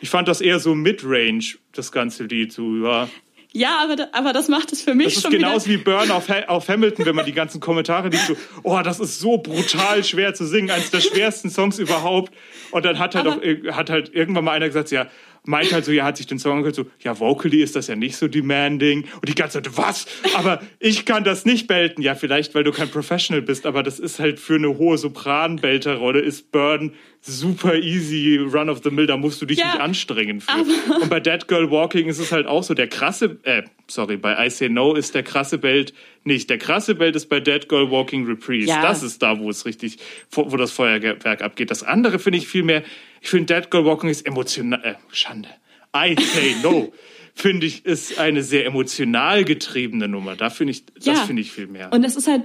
Speaker 4: Ich fand das eher so Midrange, das ganze Lied. So, ja.
Speaker 3: Ja, aber, aber das macht es für mich
Speaker 4: Das ist
Speaker 3: schon
Speaker 4: genauso
Speaker 3: wieder.
Speaker 4: wie Burn auf, auf Hamilton, wenn man die ganzen Kommentare liest. So, oh, das ist so brutal schwer zu singen, eines der schwersten Songs überhaupt. Und dann hat halt,
Speaker 3: Aber-
Speaker 4: auch, ir- hat halt irgendwann mal einer gesagt, ja, meint halt so, ja, hat sich den Song angehört, so, ja, vocally ist das ja nicht so demanding. Und die ganze Zeit, was? Aber ich kann das nicht belten. Ja, vielleicht, weil du kein Professional bist, aber das ist halt für eine hohe Sopran-Belterrolle ist Burn super easy, run of the mill, da musst du dich
Speaker 3: Ja,
Speaker 4: nicht anstrengen für. Und bei Dead Girl Walking ist es halt auch so, der krasse, äh, sorry, bei I Say No ist der krasse Belt nicht. Der krasse Belt ist bei Dead Girl Walking Reprise.
Speaker 3: Ja.
Speaker 4: Das ist da, wo es richtig, wo das Feuerwerk abgeht. Das andere finde ich viel mehr, ich finde Dead Girl Walking ist emotional, äh, Schande. I Say No. *laughs* Finde ich, ist eine sehr emotional getriebene Nummer. Da finde ich, das
Speaker 3: Ja.
Speaker 4: finde ich viel mehr.
Speaker 3: Und es ist halt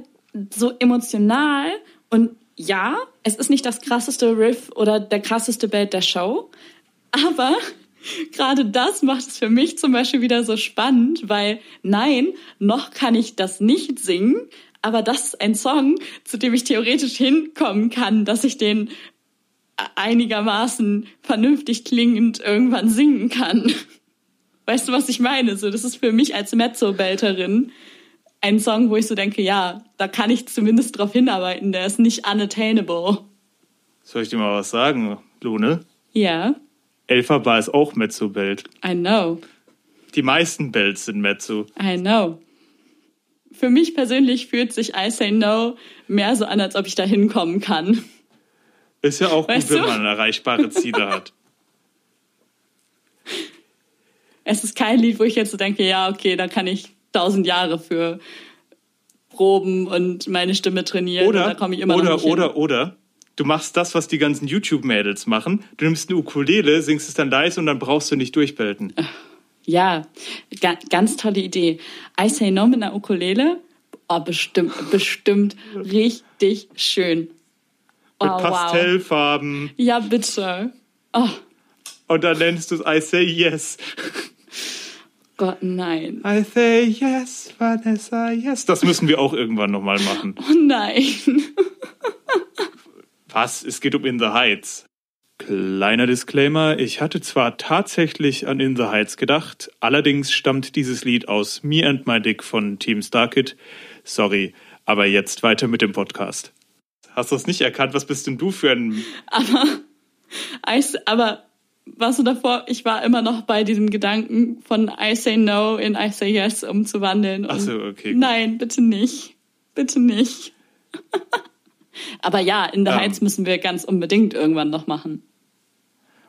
Speaker 3: so emotional und ja, es ist nicht das krasseste Riff oder der krasseste Belt der Show, aber *laughs* gerade das macht es für mich zum Beispiel wieder so spannend, weil nein, noch kann ich das nicht singen, aber das ist ein Song, zu dem ich theoretisch hinkommen kann, dass ich den einigermaßen vernünftig klingend irgendwann singen kann. *laughs* Weißt du, was ich meine? So, das ist für mich als Mezzo-Belterin ein Song, wo ich so denke, ja, da kann ich zumindest drauf hinarbeiten, der ist nicht unattainable.
Speaker 4: Soll ich dir mal was sagen, Lune?
Speaker 3: Ja,
Speaker 4: Elphaba ist auch Mezzo-Belt.
Speaker 3: I know,
Speaker 4: Die meisten Belts sind Mezzo.
Speaker 3: I know. Für mich persönlich fühlt sich I Say No mehr so an, als ob ich da hinkommen kann.
Speaker 4: Ist ja auch
Speaker 3: Weißt
Speaker 4: gut, wenn
Speaker 3: du?
Speaker 4: man erreichbare Ziele *laughs* hat.
Speaker 3: Es ist kein Lied, wo ich jetzt so denke, ja, okay, da kann ich tausend Jahre für proben und meine Stimme trainieren. und da
Speaker 4: Oder,
Speaker 3: komme ich immer
Speaker 4: oder, oder, oder. Du machst das, was die ganzen YouTube-Mädels machen. Du nimmst eine Ukulele, singst es dann leise und dann brauchst du nicht durchbelten.
Speaker 3: Ja, ga, ganz tolle Idee. I Say No mit einer Ukulele. Oh, bestimmt, bestimmt richtig schön. Oh,
Speaker 4: Mit
Speaker 3: wow.
Speaker 4: Pastellfarben.
Speaker 3: Ja, bitte. Oh
Speaker 4: Und dann nennst du es I say yes. *laughs*
Speaker 3: Gott, nein.
Speaker 4: I say yes, Vanessa, yes. Das müssen wir auch irgendwann nochmal machen. *laughs*
Speaker 3: Oh nein.
Speaker 4: Was? Es geht um In the Heights. Kleiner Disclaimer, ich hatte zwar tatsächlich an In the Heights gedacht, allerdings stammt dieses Lied aus Me and My Dick von Team Starkid. Sorry, aber jetzt weiter mit dem Podcast. Hast du es nicht erkannt? Was bist denn du für ein...
Speaker 3: S- aber warst du davor? Ich war immer noch bei diesem Gedanken von I Say No in I Say Yes umzuwandeln.
Speaker 4: Ach so, okay, gut.
Speaker 3: Nein, bitte nicht. Bitte nicht. *laughs* aber ja, in The
Speaker 4: Ähm.
Speaker 3: Heights müssen wir ganz unbedingt irgendwann noch machen.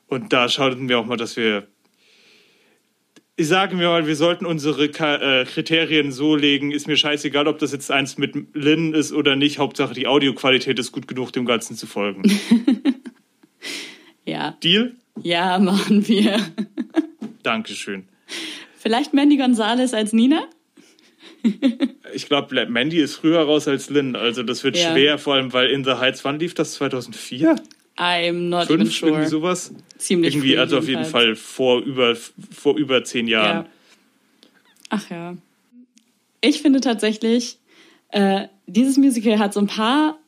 Speaker 4: Und da schauten wir auch mal, dass wir... Ich sage mir mal, wir sollten unsere äh, Kriterien so legen, ist mir scheißegal, ob das jetzt eins mit Lynn ist oder nicht. Hauptsache, die Audioqualität ist gut genug, dem Ganzen zu folgen. *laughs*
Speaker 3: Ja,
Speaker 4: Deal?
Speaker 3: ja, machen wir. *laughs*
Speaker 4: Dankeschön.
Speaker 3: Vielleicht Mandy Gonzalez als Nina?
Speaker 4: Ich glaube, Mandy ist früher raus als Lynn, also das wird
Speaker 3: Ja.
Speaker 4: schwer, vor allem weil In the Heights, wann lief das? 2004?
Speaker 3: I'm not even
Speaker 4: 5?
Speaker 3: sure.
Speaker 4: Irgendwie sowas?
Speaker 3: Ziemlich
Speaker 4: Irgendwie, also auf jeden
Speaker 3: jedenfalls.
Speaker 4: Fall vor über, vor über zehn Jahren.
Speaker 3: Ja. Ach ja. Ich finde tatsächlich, äh, dieses Musical hat so ein paar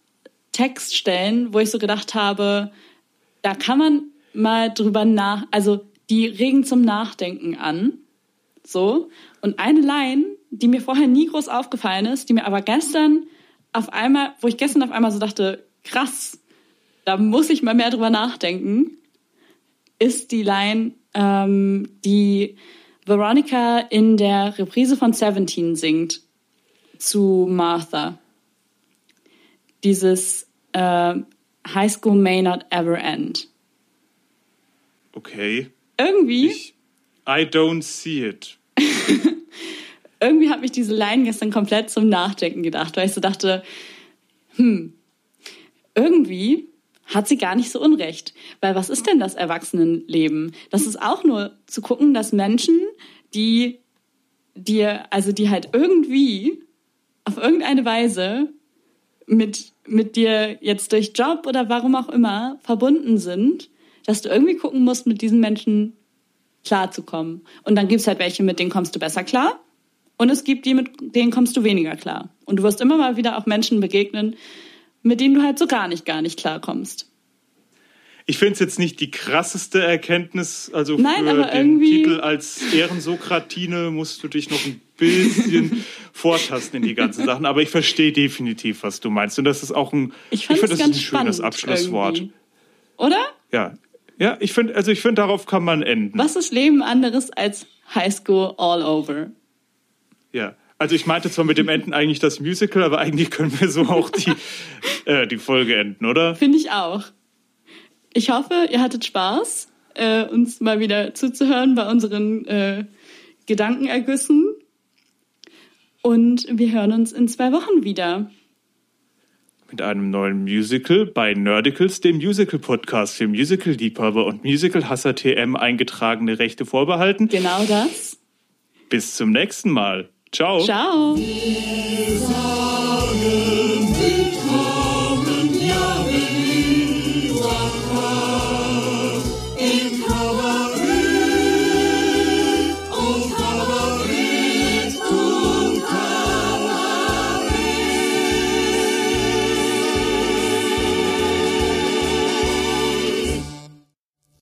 Speaker 3: Textstellen, wo ich so gedacht habe, da kann man mal drüber nach, also die regen zum Nachdenken an. So. Und eine Line, die mir vorher nie groß aufgefallen ist, die mir aber gestern auf einmal, wo ich gestern auf einmal so dachte, krass, da muss ich mal mehr drüber nachdenken, ist die Line, ähm, die Veronica in der Reprise von Seventeen singt zu Martha. Dieses äh, High School may not ever end.
Speaker 4: Okay.
Speaker 3: Irgendwie,
Speaker 4: Ich, I don't see it. *laughs*
Speaker 3: irgendwie hat mich diese Line gestern komplett zum Nachdenken gedacht, weil ich so dachte, hm, irgendwie hat sie gar nicht so unrecht. Weil was ist denn das Erwachsenenleben? Das ist auch nur zu gucken, dass Menschen, die dir, also die halt irgendwie auf irgendeine Weise mit, mit dir jetzt durch Job oder warum auch immer verbunden sind, dass du irgendwie gucken musst, mit diesen Menschen klarzukommen. Und dann gibt es halt welche, mit denen kommst du besser klar. Und es gibt die, mit denen kommst du weniger klar. Und du wirst immer mal wieder auch Menschen begegnen, mit denen du halt so gar nicht, gar nicht klarkommst.
Speaker 4: Ich finde es jetzt nicht die krasseste Erkenntnis. Also
Speaker 3: Nein,
Speaker 4: für
Speaker 3: aber
Speaker 4: den
Speaker 3: irgendwie-
Speaker 4: Titel als Ehrensokratine musst du dich noch ein bisschen *laughs* vortasten in die ganzen Sachen. Aber ich verstehe definitiv, was du meinst. Und das ist auch ein,
Speaker 3: Ich fand
Speaker 4: find,
Speaker 3: es
Speaker 4: das ist ein schönes Abschlusswort.
Speaker 3: irgendwie. Oder?
Speaker 4: Ja. Ja, ich finde, also ich finde, darauf kann man enden.
Speaker 3: Was ist Leben anderes als High School all over?
Speaker 4: Ja. Also ich meinte zwar mit dem Enden eigentlich das Musical, aber eigentlich können wir so auch die, *laughs* äh, die Folge enden, oder?
Speaker 3: Finde ich auch. Ich hoffe, ihr hattet Spaß, äh, uns mal wieder zuzuhören bei unseren äh, Gedankenergüssen. Und wir hören uns in zwei Wochen wieder.
Speaker 4: Mit einem neuen Musical bei Nerdicals, dem Musical-Podcast für Musical-Liebhaber und Musical-Hasser TM eingetragene Rechte vorbehalten.
Speaker 3: Genau das.
Speaker 4: Bis zum nächsten Mal. Ciao.
Speaker 3: Ciao.